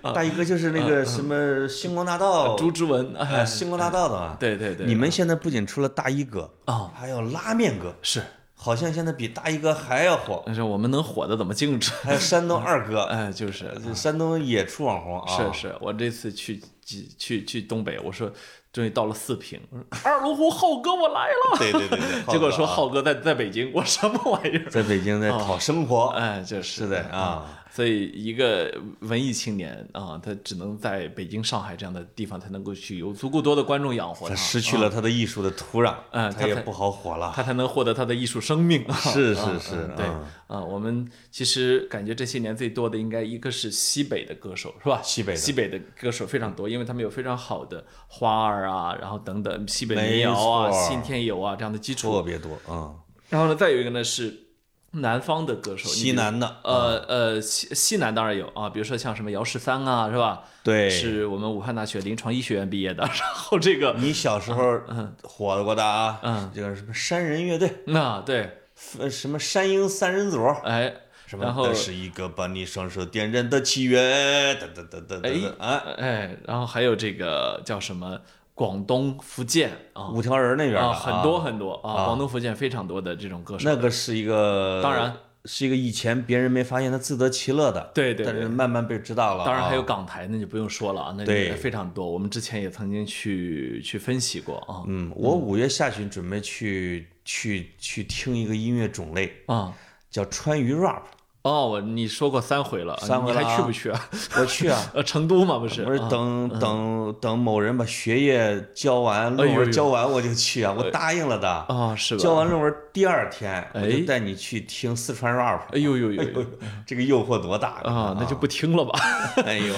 哎大衣哥就是那个什么星光大道，朱之文，星光大道的啊。对对对，你们现在不仅出了大衣哥啊还有拉面哥，是，好像现在比大衣哥还要火。但是我们能火的怎么净止？还有山东二哥，哎，就是，山东也出网红啊。是是，我这次去去去去东北，我说终于到了四平，二龙湖浩哥我来了，对对对对，结果说啊浩哥在在北京，我什么玩意儿？在北京在讨生活，哎，就是是的啊。所以一个文艺青年啊，他只能在北京、上海这样的地方才能够去有足够多的观众养活他，他失去啊了他的艺术的土壤，嗯他也不好火了。他才能获得他的艺术生命。是啊是是嗯对嗯啊，我们其实感觉这些年最多的应该一个是西北的歌手，是吧？西北的西北的歌手非常多，因为他们有非常好的花儿啊，然后等等西北民谣啊、信天游啊这样的基础特。别多啊，然后呢，再有一个呢是南方的歌手，西南的，呃呃，西西南当然有啊，比如说像什么姚十三啊，是吧？对，是我们武汉大学临床医学院毕业的。然后这个，你小时候火过的啊，嗯。这个什么山人乐队，那对，呃什么山鹰三人组，哎，什么然后这是一个把你双手点燃的契约，噔噔噔噔哎噔噔，啊，哎，然后还有这个叫什么广东、福建啊。五条人那边的啊，很多啊。很多啊，啊。广东、福建非常多的这种歌手。那个是一个，当然。是一个以前别人没发现他自得其乐的，对对对。但是慢慢被知道了啊。当然还有港台，那就不用说了啊，那对。也非常多。我们之前也曾经去去分析过啊。嗯，我五月下旬准备去去去听一个音乐种类，啊。叫川渝 rap，哦，我你说过三回了，三回了啊去不去啊？我去啊。呃，成都嘛不是？我是啊等等等某人把学业交完，论文交完我就去啊，我答应了的。啊，是吧？交完论文第二天，我哎就带你去听四川 rap。哎呦呦呦呦这个诱惑多大啊，那就不听了吧，哎呦，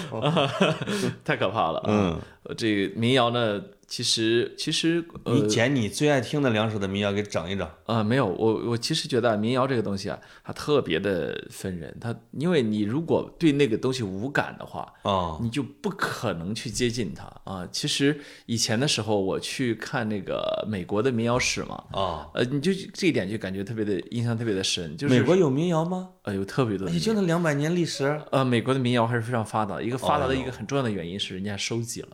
太可怕了啊。嗯呃，这个民谣呢，其实其实呃你捡你最爱听的两首的民谣给整一整。啊，没有，我我其实觉得啊民谣这个东西啊，它特别的分人。它因为你如果对那个东西无感的话，啊你就不可能去接近它啊。其实以前的时候，我去看那个美国的民谣史嘛，啊！呃，你就这一点就感觉特别的印象特别的深，就是美国有民谣吗？呃有特别多的也就那两百年历史。呃，美国的民谣还是非常发达。一个发达的一个很重要的原因是人家收集了。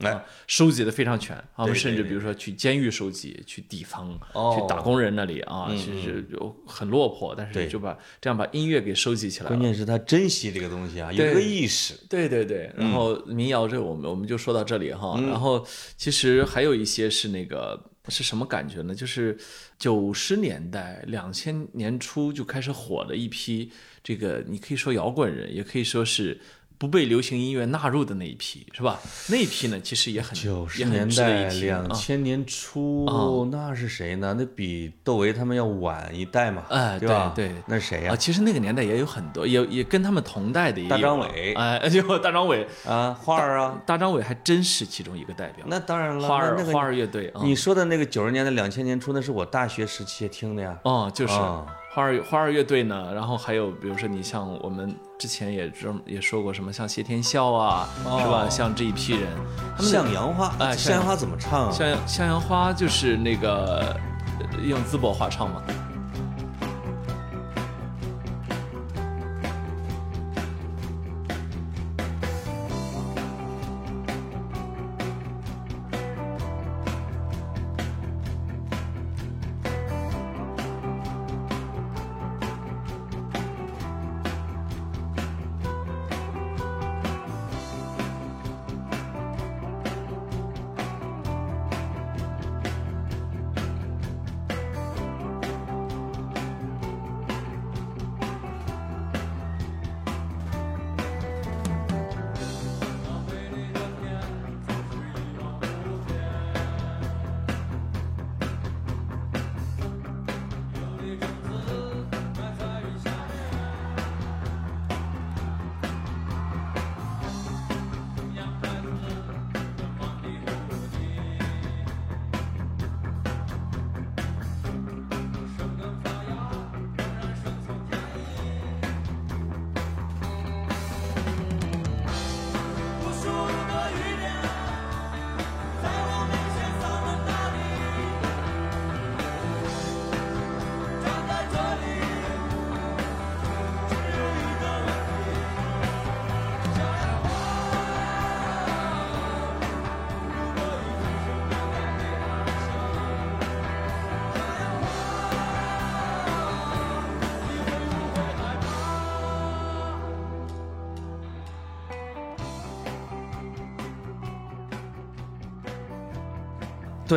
来啊，收集的非常全啊，我们甚至比如说去监狱收集，去地方，哦去打工人那里啊，嗯其实就很落魄，但是就把这样把音乐给收集起来。关键是他珍惜这个东西啊，有个意识。对对对，然后民谣这我们我们就说到这里哈，嗯然后其实还有一些是那个是什么感觉呢？就是九十年代、两千年初就开始火的一批，这个你可以说摇滚人，也可以说是。不被流行音乐纳入的那一批是吧？那一批呢，其实也很九十年代、两啊千年初啊，那是谁呢？那比窦唯他们要晚一代嘛，哎对吧？对对那是谁呀啊，？其实那个年代也有很多，也也跟他们同代的也有大张伟哎，就大张伟，啊，花儿啊，大张伟还真是其中一个代表。那当然了，花儿那那个花儿乐队啊，你说的那个九十年代、两千年初，那是我大学时期听的呀。哦，就是啊花儿花儿乐队呢，然后还有比如说你像我们之前也这也说过什么像谢天笑啊，是吧？像这一批人，他们向阳花，哎向阳花怎么唱啊？向阳向阳花就是那个呃用淄博话唱嘛。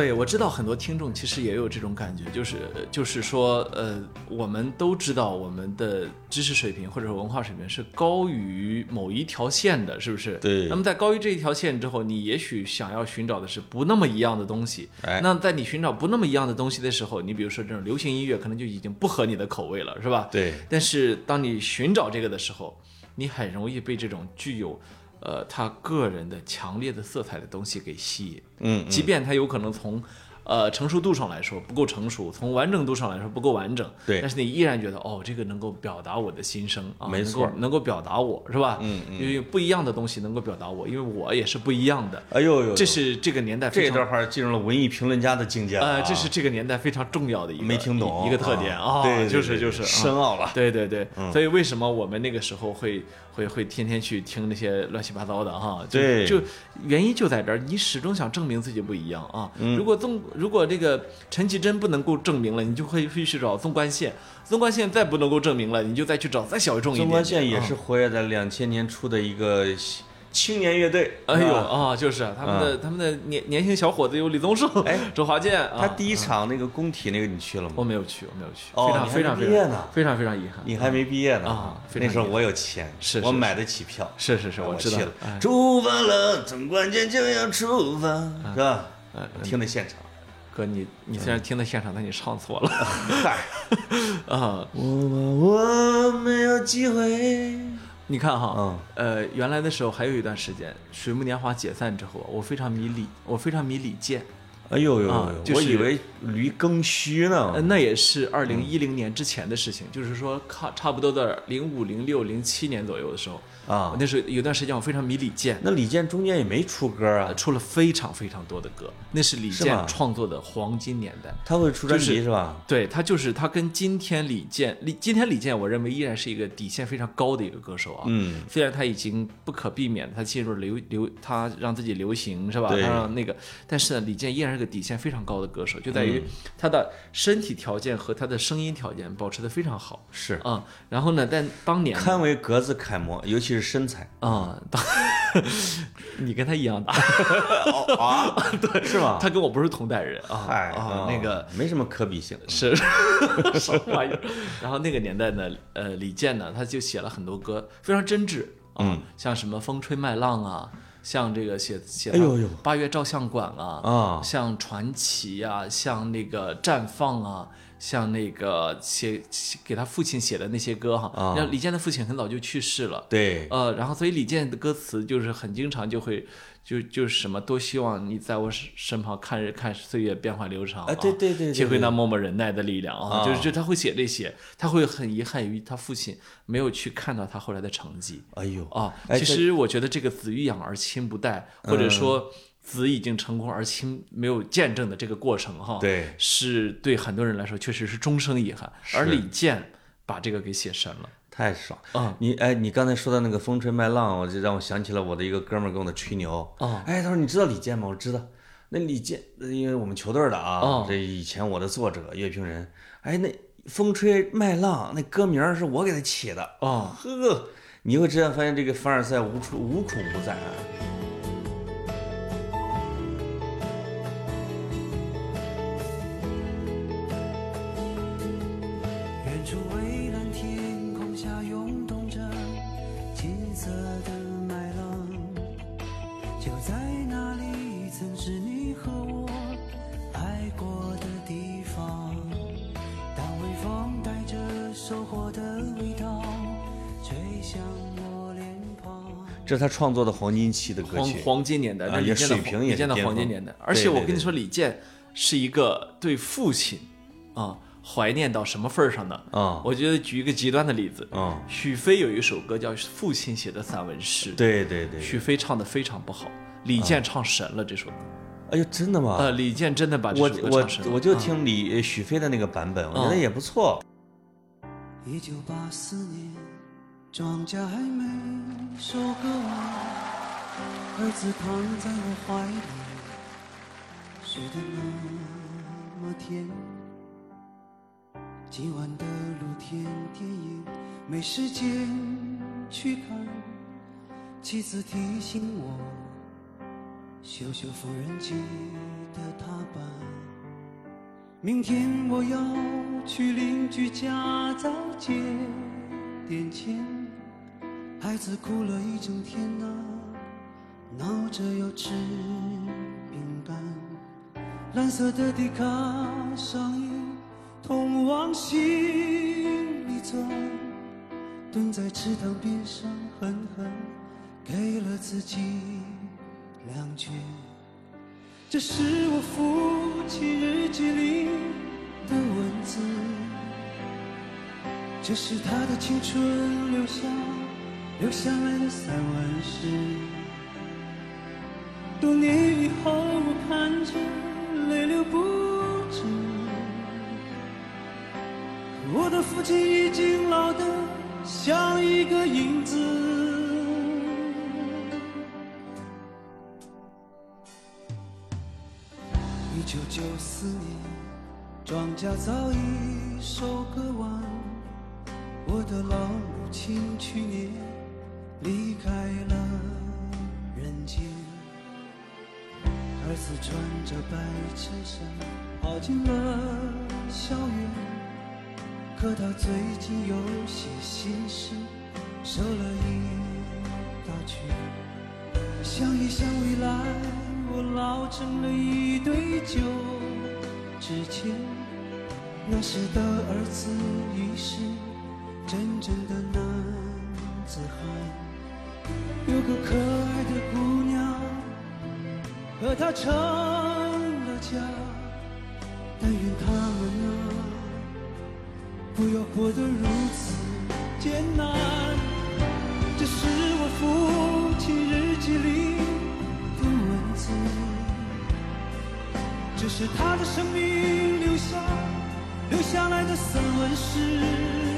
对，我知道很多听众其实也有这种感觉，就是就是说，呃，我们都知道我们的知识水平或者是文化水平是高于某一条线的，是不是？对那么在高于这一条线之后，你也许想要寻找的是不那么一样的东西。哎那在你寻找不那么一样的东西的时候，你比如说这种流行音乐，可能就已经不合你的口味了，是吧？对但是当你寻找这个的时候，你很容易被这种具有，呃，他个人的强烈的色彩的东西给吸引。嗯，即便他有可能从呃成熟度上来说不够成熟，从完整度上来说不够完整，对。但是你依然觉得哦，这个能够表达我的心声啊，没错能够能够表达我是吧？嗯嗯。因为不一样的东西能够表达我，因为我也是不一样的。哎呦呦，这是这个年代非常这段话进入了文艺评论家的境界了。啊呃，这是这个年代非常重要的一个没听懂。一一个特点啊，对，对就是对就是啊深奥了。对对对，嗯。所以为什么我们那个时候会会会天天去听那些乱七八糟的哈？就对就原因就在这儿，你始终想证明自己不一样啊。嗯如果纵如果这个陈绮贞不能够证明了，你就会会去找纵贯线，纵贯线再不能够证明了，你就再去找再小众一点点。纵贯线也是啊。活跃在两千年初的一个青年乐队。哎呦啊，就是啊他们的他们的年年轻小伙子有李宗盛、哎周华健啊。他第一场那个工体那个你去了吗？我没有去，我没有去，哦非常你还非常非没毕业非常非常遗憾。你还没毕业呢啊那时候我有钱，是是我买得起票。是是是，我知道去了哎，出发了，从关键就要出发，是吧？哎听的现场，哥，你你虽然听的现场，但你唱错了嗨，啊！我我没有机会。你看哈，嗯。呃，原来的时候还有一段时间，水木年华解散之后，我非常迷李，我非常迷李健，哎呦呦啊呦，就是我以为驴更虚呢。呃，。那也是二嗯零一零年之前的事情，就是说，差差不多在零五、零六、零七年左右的时候，啊。那时候有段时间我非常迷李健，那李健中间也没出歌啊。呃，出了非常非常多的歌，那是李健创作的黄金年代。他会出专就是辑是吧？对他就是他跟今天李健，李今天李健，我认为依然是一个底线非常高的一个歌手啊。嗯，虽然他已经不可避免，他进入流流，他让自己流行是吧？他让那个，但是呢，李健依然是个底线非常高的歌手，就在嗯。于他的身体条件和他的声音条件保持的非常好。是，啊、然后呢，但当年堪为格子楷模，尤其是身材。啊、当 你跟他一样大，啊，对，是吗？他跟我不是同代人啊那个。没什么可比性。是 什么玩意儿？然后那个年代呢，呃，李健呢，他就写了很多歌，非常真挚啊，嗯像什么《风吹麦浪》啊，像这个写写哎呦呦八月照相馆啊，啊像传奇啊，像那个绽放啊。像那个写写给他父亲写的那些歌哈，啊。让李健的父亲很早就去世了，对，呃，然后所以李健的歌词就是很经常就会就就是什么多希望你在我身身旁看日看岁月变幻流长啊对对对对体会那默默忍耐的力量啊，啊。就是就他会写这些，他会很遗憾于他父亲没有去看到他后来的成绩。哎呦，啊。其实我觉得这个子欲养而亲不待，或者说子已经成功而亲没有见证的这个过程哈，对是对很多人来说确实是终生遗憾，而李健把这个给写神了。太爽。啊你哎，你刚才说到那个风吹麦浪，我就让我想起了我的一个哥们儿跟我的吹牛。啊哎，他说你知道李健吗？我知道。那李健，呃因为我们球队的啊，哦这以前我的作者乐评人，哎，那风吹麦浪那歌名儿是我给他起的。哦，呵，你会这样发现这个凡尔赛无处无孔不在啊。这是他创作的黄金期的歌黄曲。黄金年代，啊也那李健的水平也黄李健的是巅峰黄金年代。而且我跟你说，李健是一个对父亲啊怀念到什么份儿上呢？啊我觉得举一个极端的例子，啊许飞有一首歌叫《父亲写的散文诗》，，对对对。许飞唱的非常不好，李健唱神了这首歌。哎呦，真的吗？呃，李健真的把这我首歌我唱神了。我就啊听李许飞的那个版本，我觉得嗯也不错。一九八四年，庄稼还没收割完，儿子躺在我怀里，睡得那么甜。今晚的露天电影没时间去看，妻子提醒我修修缝纫机的踏板。明天我要去邻居家再借点钱，孩子哭了一整天呐、闹着要吃饼干。蓝色的迪卡上衣通往心里钻，蹲在池塘边上狠狠给了自己两拳。这是我父亲日记里的文字，这是他的青春留下留下来的散文诗。多年以后，我看着泪流不止，我的父亲已经老得像一个影子。一九九四年，庄稼早已收割完，我的老母亲去年离开了人间。儿子穿着白衬衫跑进了校园，可他最近有些心事，瘦了一大圈。想一想未来，我老成了一堆旧纸钱。那时的儿子已是真正的男子汉，有个可爱的姑娘，和他成了家。但愿他们啊，不要活得如此艰难。这是我父亲日记里的文字，这是他的生命留下留下来的散文诗。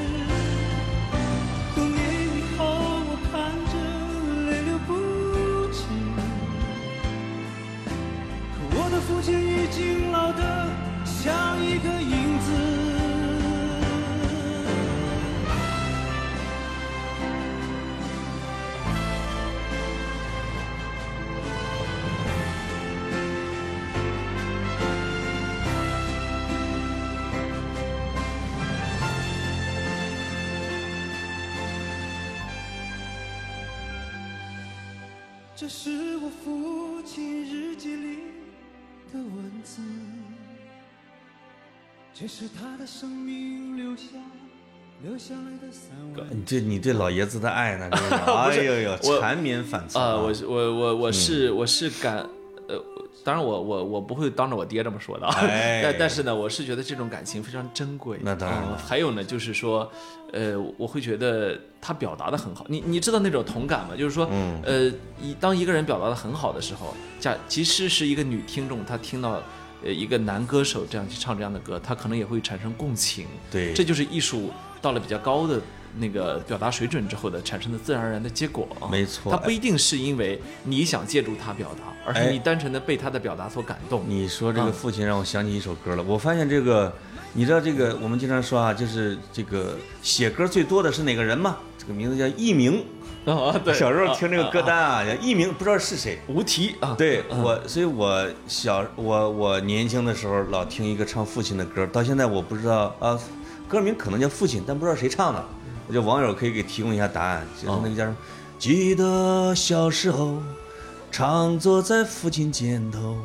可我已经老得像一个这是他的生命留下留下来的散文。你对你对老爷子的爱呢？哎呦呦，我缠绵反侧啊，我我我我是嗯我是感，呃，当然我我我不会当着我爹这么说的 但但是呢，我是觉得这种感情非常珍贵。那当然了嗯还有呢，就是说，呃，我会觉得他表达的很好。你你知道那种同感吗？就是说，嗯呃，一当一个人表达的很好的时候，假即使是一个女听众，她听到。呃，一个男歌手这样去唱这样的歌，他可能也会产生共情。对这就是艺术到了比较高的那个表达水准之后的产生的自然而然的结果啊。没错它不一定是因为你想借助他表达，而哎是你单纯的被他的表达所感动。你说这个嗯父亲让我想起一首歌了。我发现这个，你知道这个，我们经常说啊，就是这个写歌最多的是哪个人吗？这个名字叫佚名。啊，对，小时候听这个歌啊单啊，叫佚名，不知道是谁。无题啊，对我，所以我小我我年轻的时候老听一个唱父亲的歌，到现在我不知道啊，歌名可能叫父亲，但不知道谁唱的。我觉得网友可以给提供一下答案，就是那个叫什么？记得小时候，常坐在父亲肩头，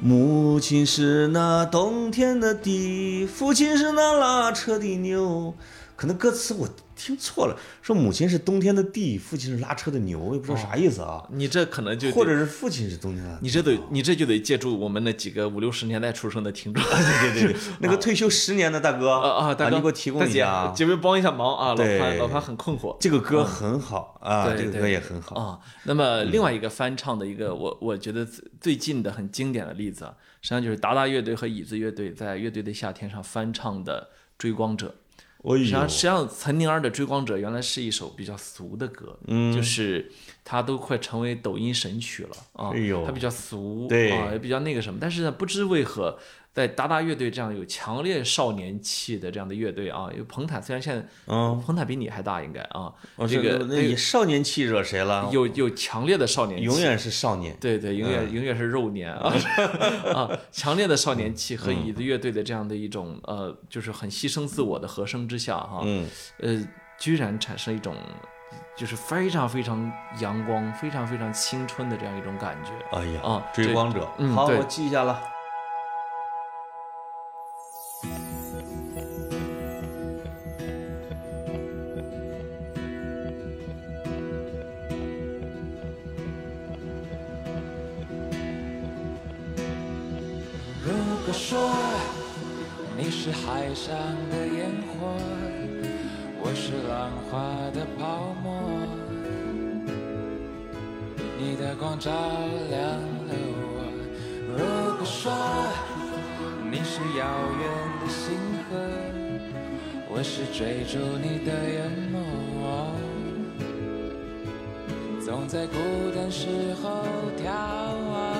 母亲是那冬天的地，父亲是那拉车的牛。可能歌词我听错了，说母亲是冬天的地，父亲是拉车的牛，我也不知道啥意思啊。你这可能就或者是父亲是冬天的，你这得你这就得借助我们那几个五六十年代出生的听众。对 对对，那个退休十年的大哥啊啊，大哥，你给我提供一下大啊姐，。姐妹帮一下忙啊，老潘老潘很困惑。这个歌很好啊，这个歌也很好。啊。那么另外一个翻唱的一个，我我觉得最最近的很经典的例子啊，实际上就是达达乐队和椅子乐队在《乐队的夏天》上翻唱的《追光者》。哎实际上，实，际上岑宁儿的《追光者》原来是一首比较俗的歌，嗯就是它都快成为抖音神曲了啊。哎呦它比较俗，对啊，也比较那个什么。但是呢，不知为何，在达达乐队这样有强烈少年气的这样的乐队啊，因为彭坦虽然现在，嗯，彭坦比你还大应该啊，哦这个那你少年气惹谁了？有有强烈的少年气，永远是少年。对对，永嗯远、永远是肉年啊 啊！强烈的少年气和嗯椅子乐队的这样的一种呃，就是很牺牲自我的和声之下哈，嗯，呃，居然产生一种就是非常非常阳光、非常非常青春的这样一种感觉。哎呀，啊追光者，好，嗯好我记下了。说你是海上的烟火，我是浪花的泡沫，你的光照亮了我。如果说你是遥远的星河，我是追逐你的眼眸，总在孤单时候眺望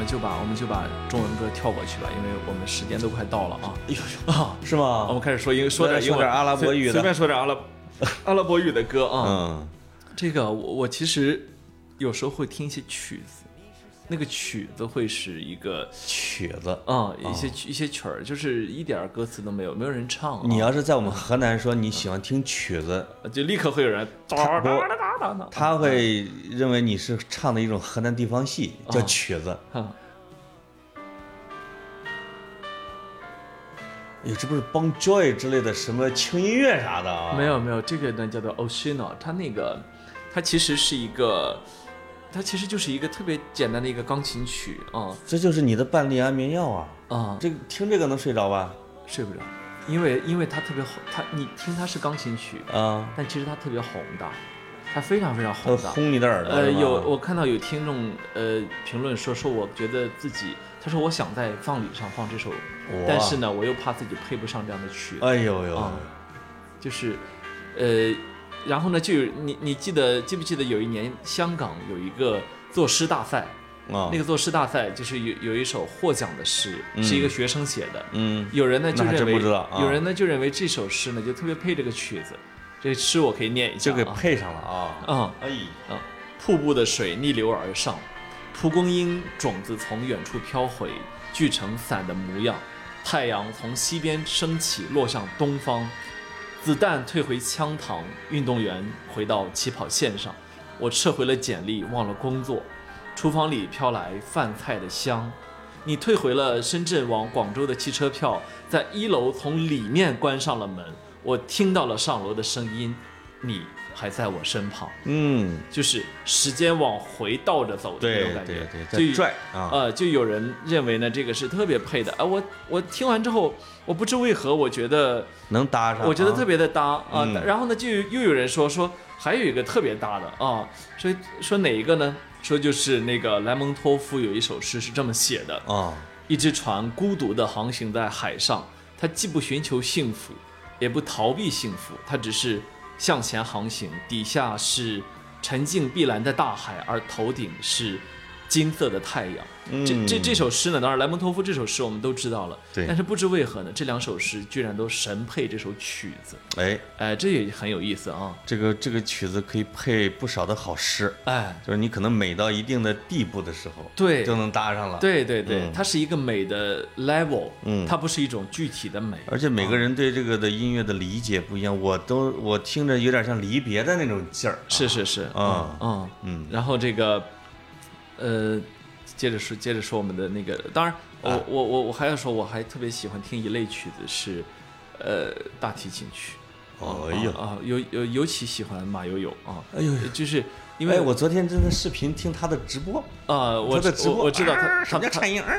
们就把我们就把中文歌跳过去吧，因为我们时间都快到了啊。哎呦呦，啊，是吗？我们开始说英说点英文说点阿拉伯语的随随便说点阿拉阿拉伯语的歌啊。嗯，这个我我其实有时候会听一些曲子，那个曲子会是一个曲子。啊、一些曲一些曲儿，就是一点歌词都没有，没有人唱、啊。你要是在我们河南说你喜欢听曲子，就立刻会有人他会认为你是唱的一种河南地方戏，叫啊曲子。啊哎呦，这不是邦 Joy 之类的什么轻音乐啥的啊？没有没有，这个呢叫做 Oceano，它那个它其实是一个，它其实就是一个特别简单的一个钢琴曲啊这就是你的半粒安眠药啊！啊，这个听这个能睡着吧？睡不着，因为因为它特别宏，它你听它是钢琴曲，啊，但其实它特别宏大，它非常非常它宏大。轰你的耳朵。呃，有我看到有听众呃评论说说，我觉得自己，他说我想在葬礼上放这首，但是呢，我又怕自己配不上这样的曲，哎呦呦，啊就是，呃，然后呢，就有你你记得记不记得有一年香港有一个作诗大赛，啊，那个作诗大赛就是有有一首获奖的诗，是一个学生写的，嗯，有人呢就认为，有人呢就认为这首诗呢就特别配这个曲子，这诗我可以念一下、就啊，给配上了啊。嗯。哎，啊，瀑布的水逆流而上，蒲公英种子从远处飘回，聚成伞的模样。太阳从西边升起，落向东方。子弹退回枪膛，运动员回到起跑线上。我撤回了简历，忘了工作。厨房里飘来饭菜的香。你退回了深圳往广州的汽车票，在一楼从里面关上了门。我听到了上楼的声音，你还在我身旁。嗯，就是时间往回倒着走的那种感觉，对对，就在拽啊。呃，就有人认为呢，这个是特别配的啊。我我听完之后，我不知为何，我觉得能搭上，我觉得特别别的搭啊。嗯然后呢，就又有人说说还有一个特别搭的啊，说说哪一个呢？说就是那个莱蒙托夫有一首诗是这么写的：啊，一只船孤独地航行在海上，它既不寻求幸福，也不逃避幸福，它只是向前航行。底下是沉静碧蓝的大海，而头顶是金色的太阳。这这这首诗呢，当然莱蒙托夫这首诗我们都知道了，对。但是不知为何呢，这两首诗居然都神配这首曲子，哎，哎，这也很有意思啊，这个这个曲子可以配不少的好诗，哎，就是你可能美到一定的地步的时候，对就能搭上了。，对对对，嗯。它是一个美的 level，嗯。它不是一种具体的美，而且每个人对这个的音乐的理解不一样，我都我听着有点像离别的那种劲儿。是是是，嗯嗯。嗯。然后这个，呃，接着说接着说我们的那个，当然我、啊。我我我还要说，我还特别喜欢听一类曲子是，呃，大提琴曲，啊哎呀啊啊，尤尤尤其喜欢马友友啊，哎呦，就是因为哎，我昨天正在视频听他的直播，啊，我他的直播，我我知道他什么叫颤音？啊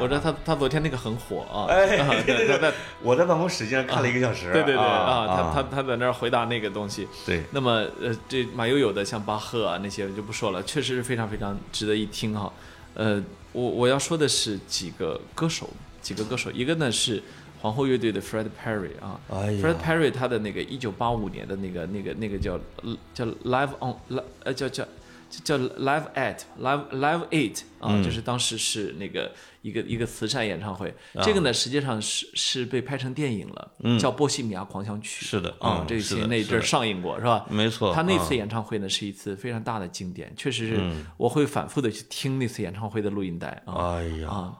我知道他他昨天那个很火啊，对对对我在办公室竟然看了一个小时。对对对啊啊，他他他在那儿回答那个东西。对那么呃，这马友友的像巴赫啊那些就不说了，确实是非常非常值得一听哈。呃，我我要说的是几个歌手，几个歌手，一个呢是皇后乐队的 Fred Perry 啊、哎 f r e d Perry 他的那个一九八五年的那个那个那个叫呃叫 Live on 呃叫叫叫 Live at Live Live Eight 啊，嗯。就是当时是那个一个一个慈善演唱会，啊。这个呢实际上是是被拍成电影了，叫《波西米亚狂想曲》。嗯是的啊嗯，这个其实那阵儿上映过是吧？没错他那次嗯。演唱会呢是一次非常大的经典，确实是嗯。我会反复的去听那次演唱会的录音带啊。哎呀，啊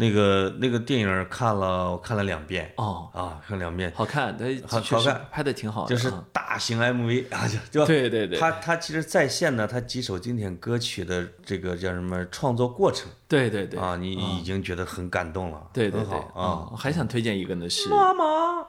那个那个电影看了，我看了两遍哦，啊，看两遍，好看，它好好看拍的挺好的，就是啊大型 MV 啊，就就对对对他他其实在线呢，他几首经典歌曲的这个叫什么创作过程对对对啊，你已经觉得很感动了，对对对啊，我，还想推荐一个呢是妈妈，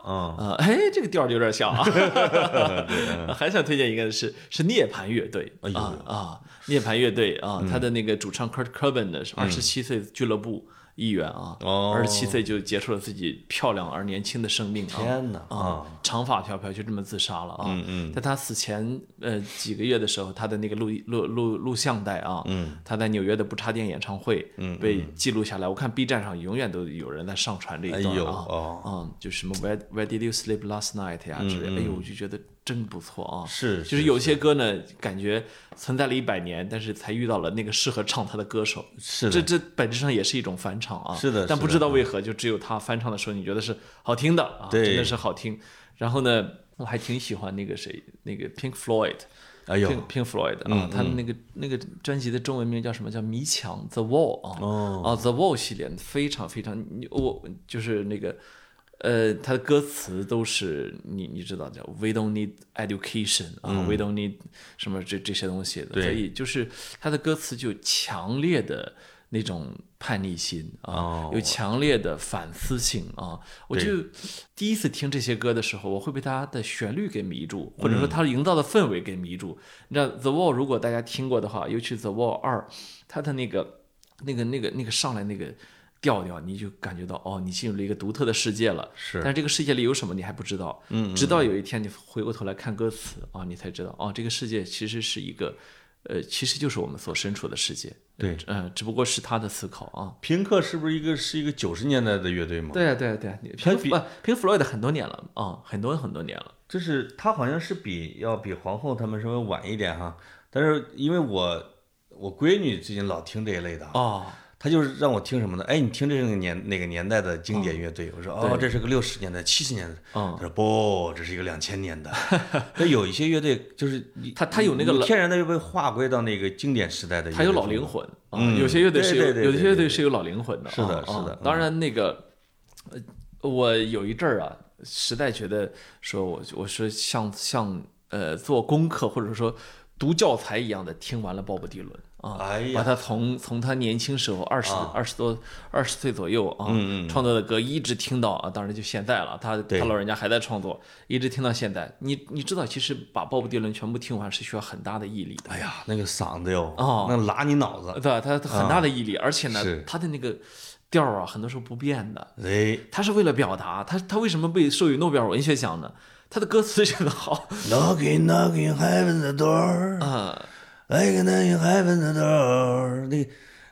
嗯，啊，哎，这个调儿就有点像啊。还想推荐一个是是涅槃乐队啊啊，涅槃乐队啊，他的那个主唱 Kurt Cobain 的是二十七岁俱乐部一员啊，哦。二十七岁就结束了自己漂亮而年轻的生命啊。天哪啊啊，长发飘飘就这么自杀了啊！嗯嗯。在他死前呃几个月的时候，他的那个录录录录像带啊，嗯。他在纽约的不插电演唱会嗯被记录下来。我看 B 站上永远都有人在上传这一段啊，哦。嗯，就什么 Where Where did you sleep last night 呀之类的，嗯。哎呦，我就觉得真不错啊。是就是有些歌呢，感觉存在了一百年，但是才遇到了那个适合唱它的歌手。是的这这本质上也是一种翻唱啊。是的但不知道为何就只有他翻唱的时候，你觉得是好听的啊，对真的是好听。然后呢，我还挺喜欢那个谁，那个 Pink Floyd。哎呦 Pink Floyd 啊嗯，他们那个那个专辑的中文名叫什么？叫《迷墙》The Wall 啊。哦啊，The Wall 系列非常非常，我就是那个，呃，它的歌词都是你你知道叫 We don't need education 啊、w e don't need 什么这这些东西的，所以就是它的歌词就强烈的那种叛逆心啊，哦有强烈的反思性啊。我就第一次听这些歌的时候，我会被它的旋律给迷住，或者嗯说它营造的氛围给迷住。你知道 The Wall 如果大家听过的话，尤其 The Wall 二，它的那个那个那个那个上来那个。调调，你就感觉到哦，你进入了一个独特的世界了。是但是这个世界里有什么你还不知道。嗯嗯直到有一天你回过头来看歌词啊，你才知道哦，这个世界其实是一个，呃，其实就是我们所身处的世界。对嗯、只不过是他的思考啊。平克是不是一个是一个九十年代的乐队吗？，对啊，对啊，对啊，你他比平不平弗洛伊德很多年了啊，很多很多年了。就是他好像是比要比皇后他们稍微晚一点哈，但是因为我我闺女最近老听这一类的啊，哦，她就是让我听什么呢？哎，你听这个年哪个年代的经典乐队？我说哦，这是个六十年代、七十年代。嗯她说不，这是一个两千年的。那有一些乐队就是他他有那个天然的又被划归到那个经典时代的他有，老灵魂有些乐队是有，对对对有些乐队是有老灵魂的啊。是的啊是的当然，那个，呃，我有一阵儿啊，实在觉得说我我是像像呃做功课或者说读教材一样的听完了鲍勃迪伦啊，哎把他从从他年轻时候二十啊二十多二十岁左右啊，嗯嗯创作的歌一直听到啊，当然就现在了，他他老人家还在创作，一直听到现在。你你知道，其实把鲍勃迪伦全部听完是需要很大的毅力的。哎呀，那个嗓子哟，哦那拉你脑子。对吧？他他很大的毅力，而且呢他的那个调儿啊，很多时候不变的。哎他是为了表达，他他为什么被授予诺贝尔文学奖呢？他的歌词写得好，Knocking knocking heaven's door。啊，I can hear heaven's door。那个，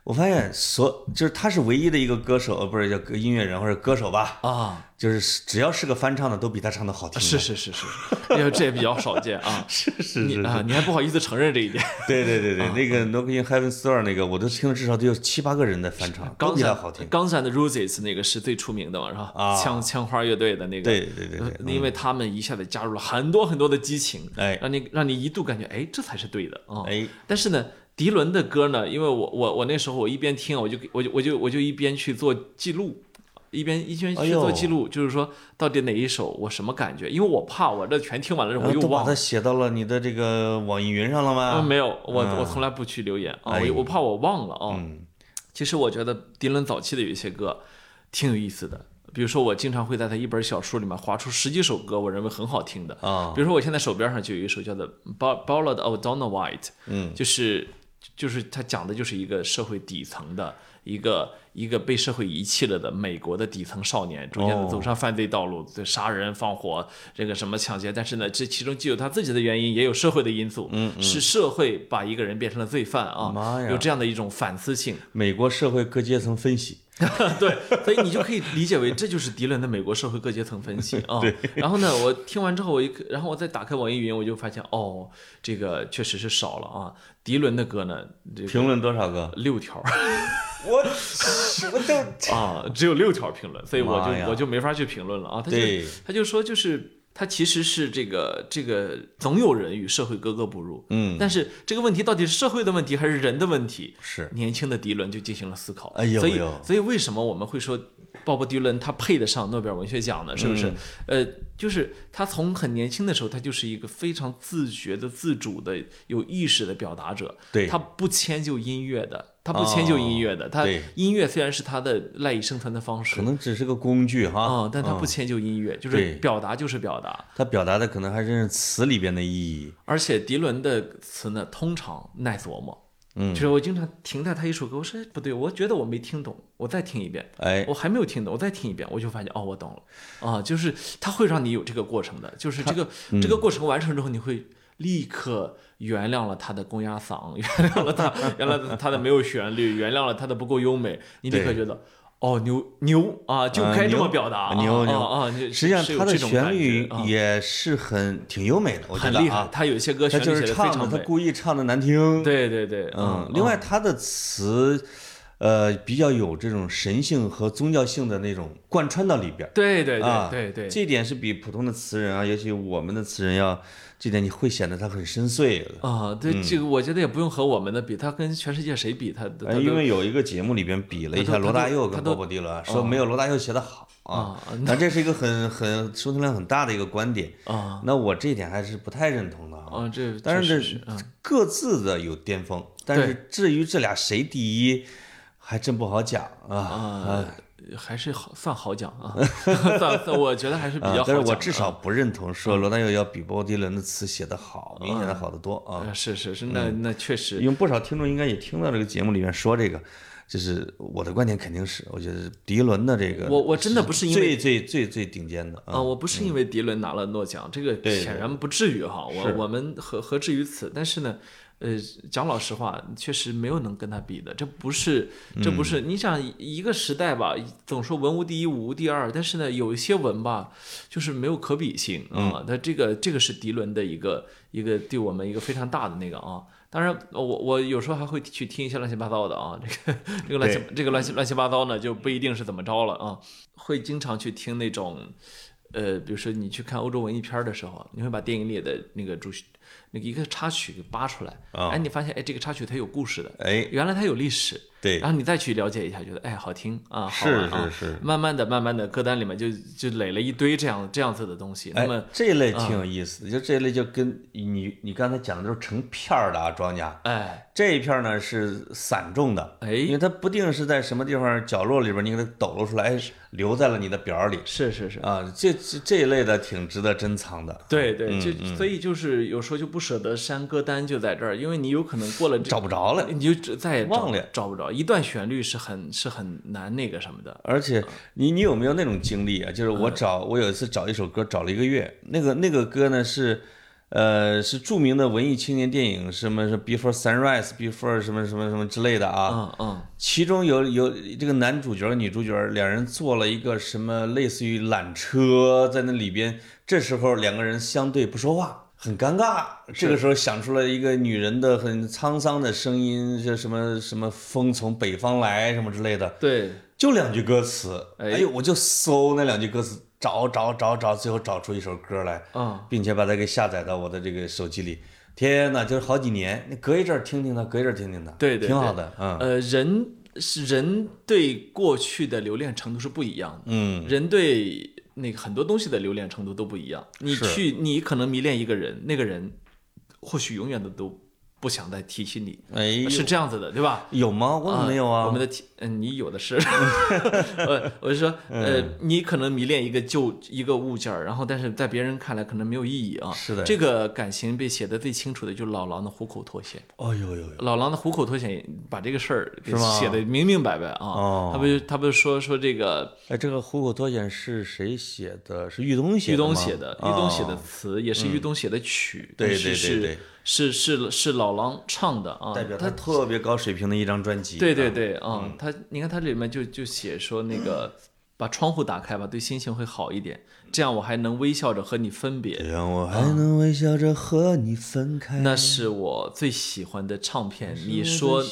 我发现所就是他是唯一的一个歌手，呃，不是叫音乐人或者歌手吧？啊，就是只要是个翻唱的，都比他唱的好听。是，是是是，因为这也比较少见 啊。是是是啊。你还不好意思承认这一点。对对对对，那个 Knocking Heaven Store 那个，我都听了至少得有七八个人在翻唱，都刚才比他好听。Guns and Roses 那个是最出名的嘛，是吧？啊枪枪花乐队的那个，对对对对呃因为他们一下子加入了很多很多的激情，哎让你让你一度感觉，哎，这才是对的啊。哎，但是呢，迪伦的歌呢，因为我我我那时候我一边听，我就我就我就我就一边去做记录，一边一边去做记录，就是说到底哪一首我什么感觉，因为我怕我这全听完了之后又忘了。它写到了你的这个网易云上了吗？嗯，没有，我嗯我从来不去留言啊，哎我我怕我忘了啊。嗯。其实我觉得迪伦早期的有一些歌挺有意思的，比如说我经常会在他一本小书里面划出十几首歌，我认为很好听的。啊。比如说我现在手边上就有一首叫做《Ball- Ballad of Donna White》，嗯，就是就是他讲的就是一个社会底层的一个一个被社会遗弃了的美国的底层少年，逐渐的哦。走上犯罪道路，对杀人放火，这个什么抢劫，但是呢，这其中既有他自己的原因，也有社会的因素，嗯，是社会把一个人变成了罪犯啊，妈呀。有这样的一种反思性，美国社会各阶层分析，对，所以你就可以理解为这就是迪伦的美国社会各阶层分析啊。对。然后呢，我听完之后，我一然后我再打开网易云，我就发现哦，这个确实是少了啊。迪伦的歌呢，这个评论多少个？六条我我都 啊，只有六条评论，所以我就我就没法去评论了啊。他就他就说就是。他其实是这个这个，总有人与社会格格不入，嗯但是这个问题到底是社会的问题还是人的问题？是年轻的迪伦就进行了思考。哎呦所以所以为什么我们会说鲍勃迪伦他配得上诺贝尔文学奖呢？是不是？嗯呃，就是他从很年轻的时候，他就是一个非常自觉的、自主的、有意识的表达者。对他不迁就音乐的，他不迁就音乐的。他音乐虽然是他的赖以生存的方式可，能只是个工具哈，啊、但他不嗯迁就音乐，就是表达就是表达。他表达的可能还是词里边的意义。而且迪伦的词呢，通常耐琢磨。嗯就是我经常停在他一首歌，我说哎不对，我觉得我没听懂，我再听一遍。哎我还没有听懂，我再听一遍，我就发现哦，我懂了啊，就是他会让你有这个过程的，就是这个嗯这个过程完成之后，你会立刻原谅了他的公鸭嗓，原谅了他，原谅他的没有旋律，原谅了他的不够优美，你立刻觉得哦牛牛啊，就啊该这么表达，牛牛。啊实际上他的旋律也是很挺优美的，我觉很厉害得啊，，他有一些歌他就旋律写是唱的，他故意唱的难听。，对对对，嗯，另外他的词，呃，比较有这种神性和宗教性的那种贯穿到里边儿。对对啊，对对。对，这一点是比普通的词人啊，尤其我们的词人要，这点你会显得他很深邃的。啊，对这个我觉得也不用和我们的比，他跟全世界谁比，他他哎，因为有一个节目里边比了一下罗大佑跟鲍勃迪伦，说没有罗大佑写的好啊啊，但这是一个很很收听量很大的一个观点。啊那我这一点还是不太认同的啊。啊，这但是这嗯各自的有巅峰，但是至于这俩谁第一，还真不好讲啊啊，还是好算好讲啊，算算我觉得还是比较好。啊但是我至少不认同说罗大佑要比鲍勃迪伦的词写得好，明显的好得多啊。呃是是是，那那确实因为不少听众应该也听到这个节目里面说这个，就是我的观点肯定是，我觉得迪伦的这个，我我真的不是因为最最最最顶尖的啊，我不是因为迪伦拿了诺奖，这个显然不至于哈，我我们何何至于此？但是呢，呃，讲老实话，确实没有能跟他比的，这不是这不嗯是，你想一个时代吧，总说文无第一，武无第二，但是呢，有一些文吧，就是没有可比性嗯啊。那这个这个是迪伦的一个一个对我们一个非常大的那个啊。当然，我我有时候还会去听一些乱七八糟的啊，这个这个乱七这个乱七乱七八糟呢，就不一定是怎么着了啊。会经常去听那种，呃，比如说你去看欧洲文艺片儿的时候，你会把电影里的那个主那个一个插曲给扒出来，啊。哎，你发现哎这个插曲它有故事的，哎，原来它有历史，对。然后你再去了解一下，觉得哎好听啊，好是玩啊。是。是慢慢的慢慢的歌单里面就就垒了一堆这样这样子的东西，那哎么，这一类挺有意思的，就这一类就跟你你刚才讲的都是成片儿的啊，庄稼。哎。这一片儿呢是散种的，哎。因为它不定是在什么地方角落里边，你给它抖搂出来，哎，留在了你的表儿里。是是是。啊。这这这一类的挺值得珍藏的，对对，嗯就所以就是有时候就不舍得删歌单，就在这儿，因为你有可能过了这找不着了。你就再也忘了找不着一段旋律是很是很难那个什么的。而且你你有没有那种经历啊？就是嗯我找我有一次找一首歌找了一个月，那个那个歌呢是，呃是著名的文艺青年电影，什么是 Before Sunrise Before 什么什么什么之类的啊。嗯嗯其中有有这个男主角和女主角两人坐了一个什么类似于缆车在那里边，这时候两个人相对不说话。很尴尬，这个时候想出了一个女人的很沧桑的声音，就什么什么风从北方来什么之类的，对，就两句歌词，哎。哎呦，我就搜那两句歌词，找找找找，最后找出一首歌来，嗯并且把它给下载到我的这个手机里。天呐，就是好几年，你隔一阵儿听听它，隔一阵儿听听它，对对对挺好的，嗯。呃，人是人对过去的留恋程度是不一样的，嗯，人对那个很多东西的留恋程度都不一样。你去，你可能迷恋一个人，那个人或许永远的都不想再提起你，哎，是这样子的，对吧？有吗？我怎么没有啊？我们的听嗯，你有的是。呃，我就说，呃，你可能迷恋一个旧一个物件儿，然后但是在别人看来可能没有意义啊。是的这个感情被写的最清楚的就是老狼的虎口脱险。哦呦呦呦，老狼的虎口脱险把这个事儿给写的明明白白啊。哦他不是他不是说说这个哎，这个虎口脱险是谁写的？是玉东写的玉？东写的，玉东写的哦词也是玉东写的曲，对对对对是是是是老狼唱的啊，代表他特别高水平的一张专辑。对对啊，对啊，他你看它这里面就就写说那个把窗户打开吧，对心情会好一点，这样我还能微笑着和你分别。这样我还能微笑着和你分开。那是我最喜欢的唱片，你说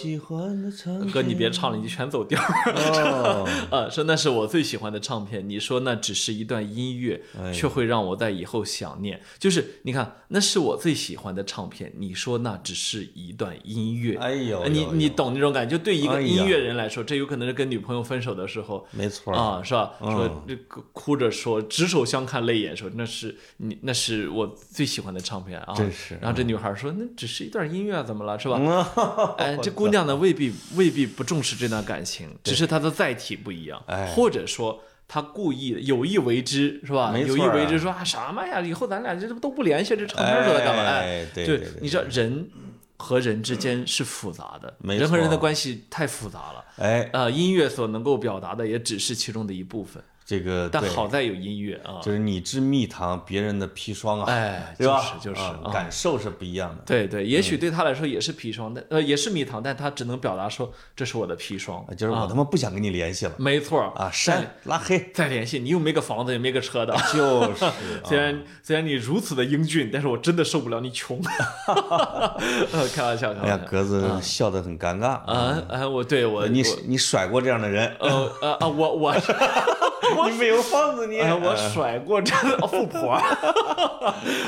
哥你别唱了，你全走调。哦，啊，说那是我最喜欢的唱片。你说那只是一段音乐，哎却会让我在以后想念。就是你看，那是我最喜欢的唱片。你说那只是一段音乐，哎呦呃你你懂那种感觉？就对一个音乐人来说，这有可能是跟女朋友分手的时候。没错啊，是吧？嗯说这个哭着说，执手相看泪眼，说那是你，那是我最喜欢的唱片啊。真是然后这女孩说，那只是一段音乐，怎么了，是吧？嗯哎，这姑娘呢，未必未必不重视这段感情，只是她的载体不一样，哎或者说她故意的有意为之，是吧？啊有意为之，说啊什么呀？以后咱俩这都不联系，这唱片说的干嘛？哎哎，对对对就你知道人和人之间是复杂的，人和人的关系太复杂了。哎，呃，音乐所能够表达的也只是其中的一部分，这个但好在有音乐啊。就是你吃蜜糖，别人的砒霜啊，哎，对吧？就是就是感受是不一样的。对对，也嗯许对他来说也是砒霜，但呃也是蜜糖，但他只能表达说这是我的砒霜啊，就是我他妈不想跟你联系了没错啊，删拉黑，再联系，你又没个房子，也没个车的。就是啊虽然虽然你如此的英俊，但是我真的受不了你穷。呃 开玩笑，开哎呀，玩笑。格子笑得很尴尬啊啊！我对我你我你甩过这样的人，呃呃啊！我我 你没有房子你，哎我甩过这个 富婆。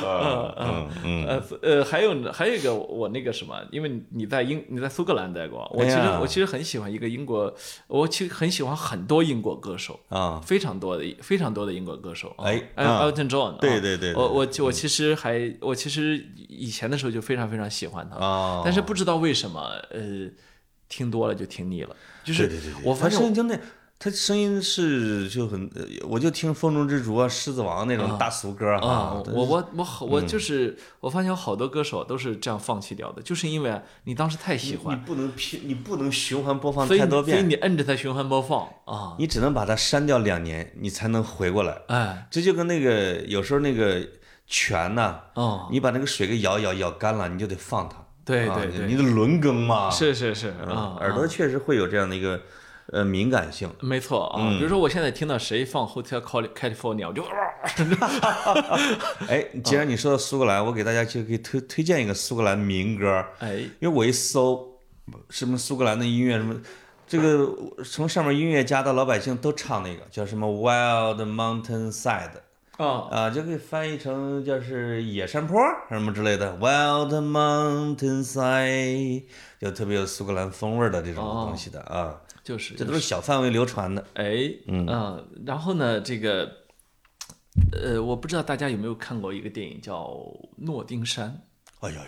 嗯嗯嗯，呃呃，还有还有一个我那个什么，因为你在英你在苏格兰待过，我其实、我其实很喜欢一个英国，我其实很喜欢很多英国歌手。啊，非常多的非常多的英国歌手，啊哎哎啊，Elton John，啊对对对。对我我我其实还我其实以前的时候就非常非常喜欢他，哦。但是不知道为什么，呃，听多了就听腻了，就是我发现就那，他声音是就很，呃我就听《风中之烛》啊，《狮子王》那种大俗歌啊，都我我我好嗯我就是我发现有好多歌手都是这样放弃掉的，就是因为你当时太喜欢你欢，不能拼，你不能循环播放太多遍，你所以你摁着它循环播放啊，你只能把它删掉两年，你才能回过来。哎，这就跟那个有时候那个泉呐，哦，你把那个水给舀舀舀干了，你就得放它。啊对对对你的轮更嘛，是是是嗯啊，耳朵确实会有这样的一个呃敏感性。没错啊，嗯。比如说我现在听到谁放 Hotel Cali- California，我就 哎，既然你说到苏格兰，我给大家就可以推推荐一个苏格兰民歌，哎。因为我一搜什么苏格兰的音乐什么。这个从上面音乐家到老百姓都唱那个叫什么 Wild Mountain Side 啊啊，就可以翻译成就是野山坡什么之类的 Wild Mountain Side，就特别有苏格兰风味儿的这种东西的啊，就是这都是小范围流传的。哎嗯然后呢这个呃我不知道大家有没有看过一个电影叫《诺丁山哎呦呦呦，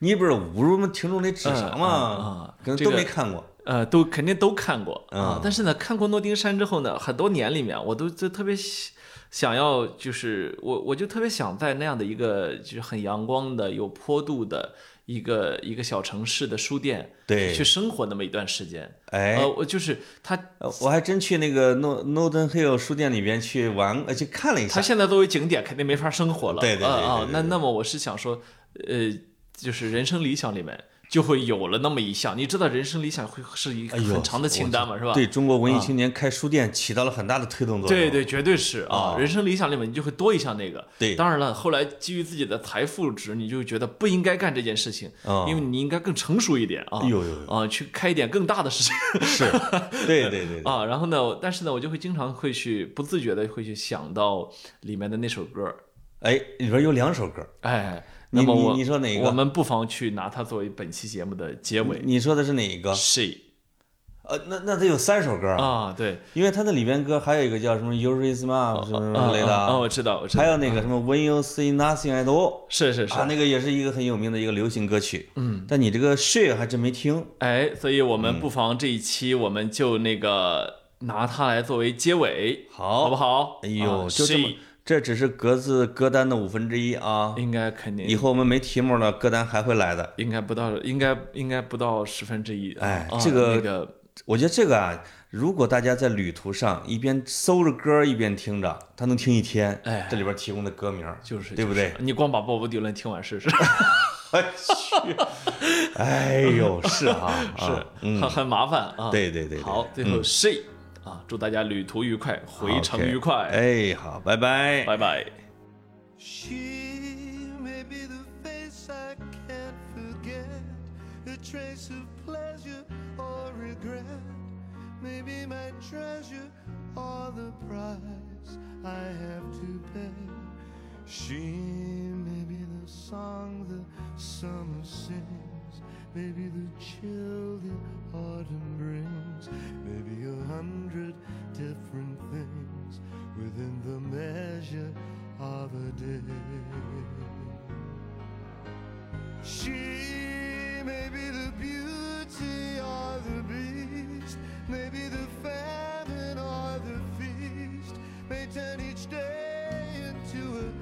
你不是侮辱我们听众的智商吗？嗯嗯嗯可能都没看过。》，呃都肯定都看过啊嗯，但是呢看过诺丁山之后呢，很多年里面我都就特别想要就是我我就特别想在那样的一个就是很阳光的有坡度的一个一个小城市的书店对去生活那么一段时间。哎，呃，我就是他，呃我还真去那个诺诺登 Hill 书店里边去玩，呃，去看了一下。他现在作为景点肯定没法生活了。对对对啊啊对对对那那么我是想说，呃，就是人生理想里面就会有了那么一项。你知道人生理想会是一个很长的清单嘛，是吧？对中国文艺青年开书店起到了很大的推动作用。对对，绝对是啊！啊人生理想里面你就会多一项那个。对当然了，后来基于自己的财富值，你就觉得不应该干这件事情，啊因为你应该更成熟一点啊。哎呦呦呦啊，去开一点更大的事情。是，对对对对，啊，然后呢，但是呢，我就会经常会去不自觉的会去想到里面的那首歌，哎，里边有两首歌，哎，那么我你说哪个？我们不妨去拿它作为本期节目的结尾。你说的是哪一个？She，呃，那那得有三首歌啊，啊，对，因为它的里边歌还有一个叫什么 You Raise Me Up 什么什么之类的啊，啊我知道，我知道，还有那个什么 When You See Nothing at All 是是是。啊，，那个也是一个很有名的一个流行歌曲。嗯，但你这个 She 还真没听。哎，所以我嗯。们不妨这一期我们就那个拿它来作为结尾，好。好不好？哎呦，啊就这么这只是格子歌单的五分之一啊。应该肯定以后我们没题目了，歌单还会来的。应该不到，应该应该不到十分之一。啊哎这个那个我觉得这个啊，如果大家在旅途上一边搜着歌一边听着，他能听一天。哎这里边提供的歌名就是对不对？就是你光把鲍勃迪伦听完试试，哎去，哎呦，是啊，是啊嗯很，很麻烦啊。对对对对好，最后嗯 she 啊，祝大家旅途愉快，回程愉快哎，好，拜拜。拜拜。She may be the face I can't forget, a trace of pleasure or regret. Maybe my treasure or the price I have to pay. She may be the song the summer sings, maybe the chill the autumn brings, maybe a hundred different things within the measure of a day. She may be the beauty or the beast, maybe the famine or the feast, may turn each day into a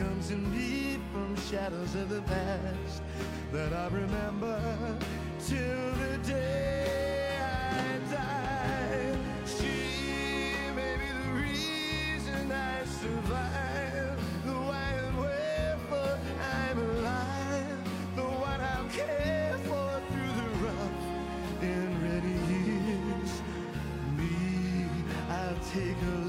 comes indeed from shadows of the past that I remember till the day I die. She may be the reason I survive, the why and wherefore I'm alive, the one I'll care for through the rough and ready years. Me, I'll take her.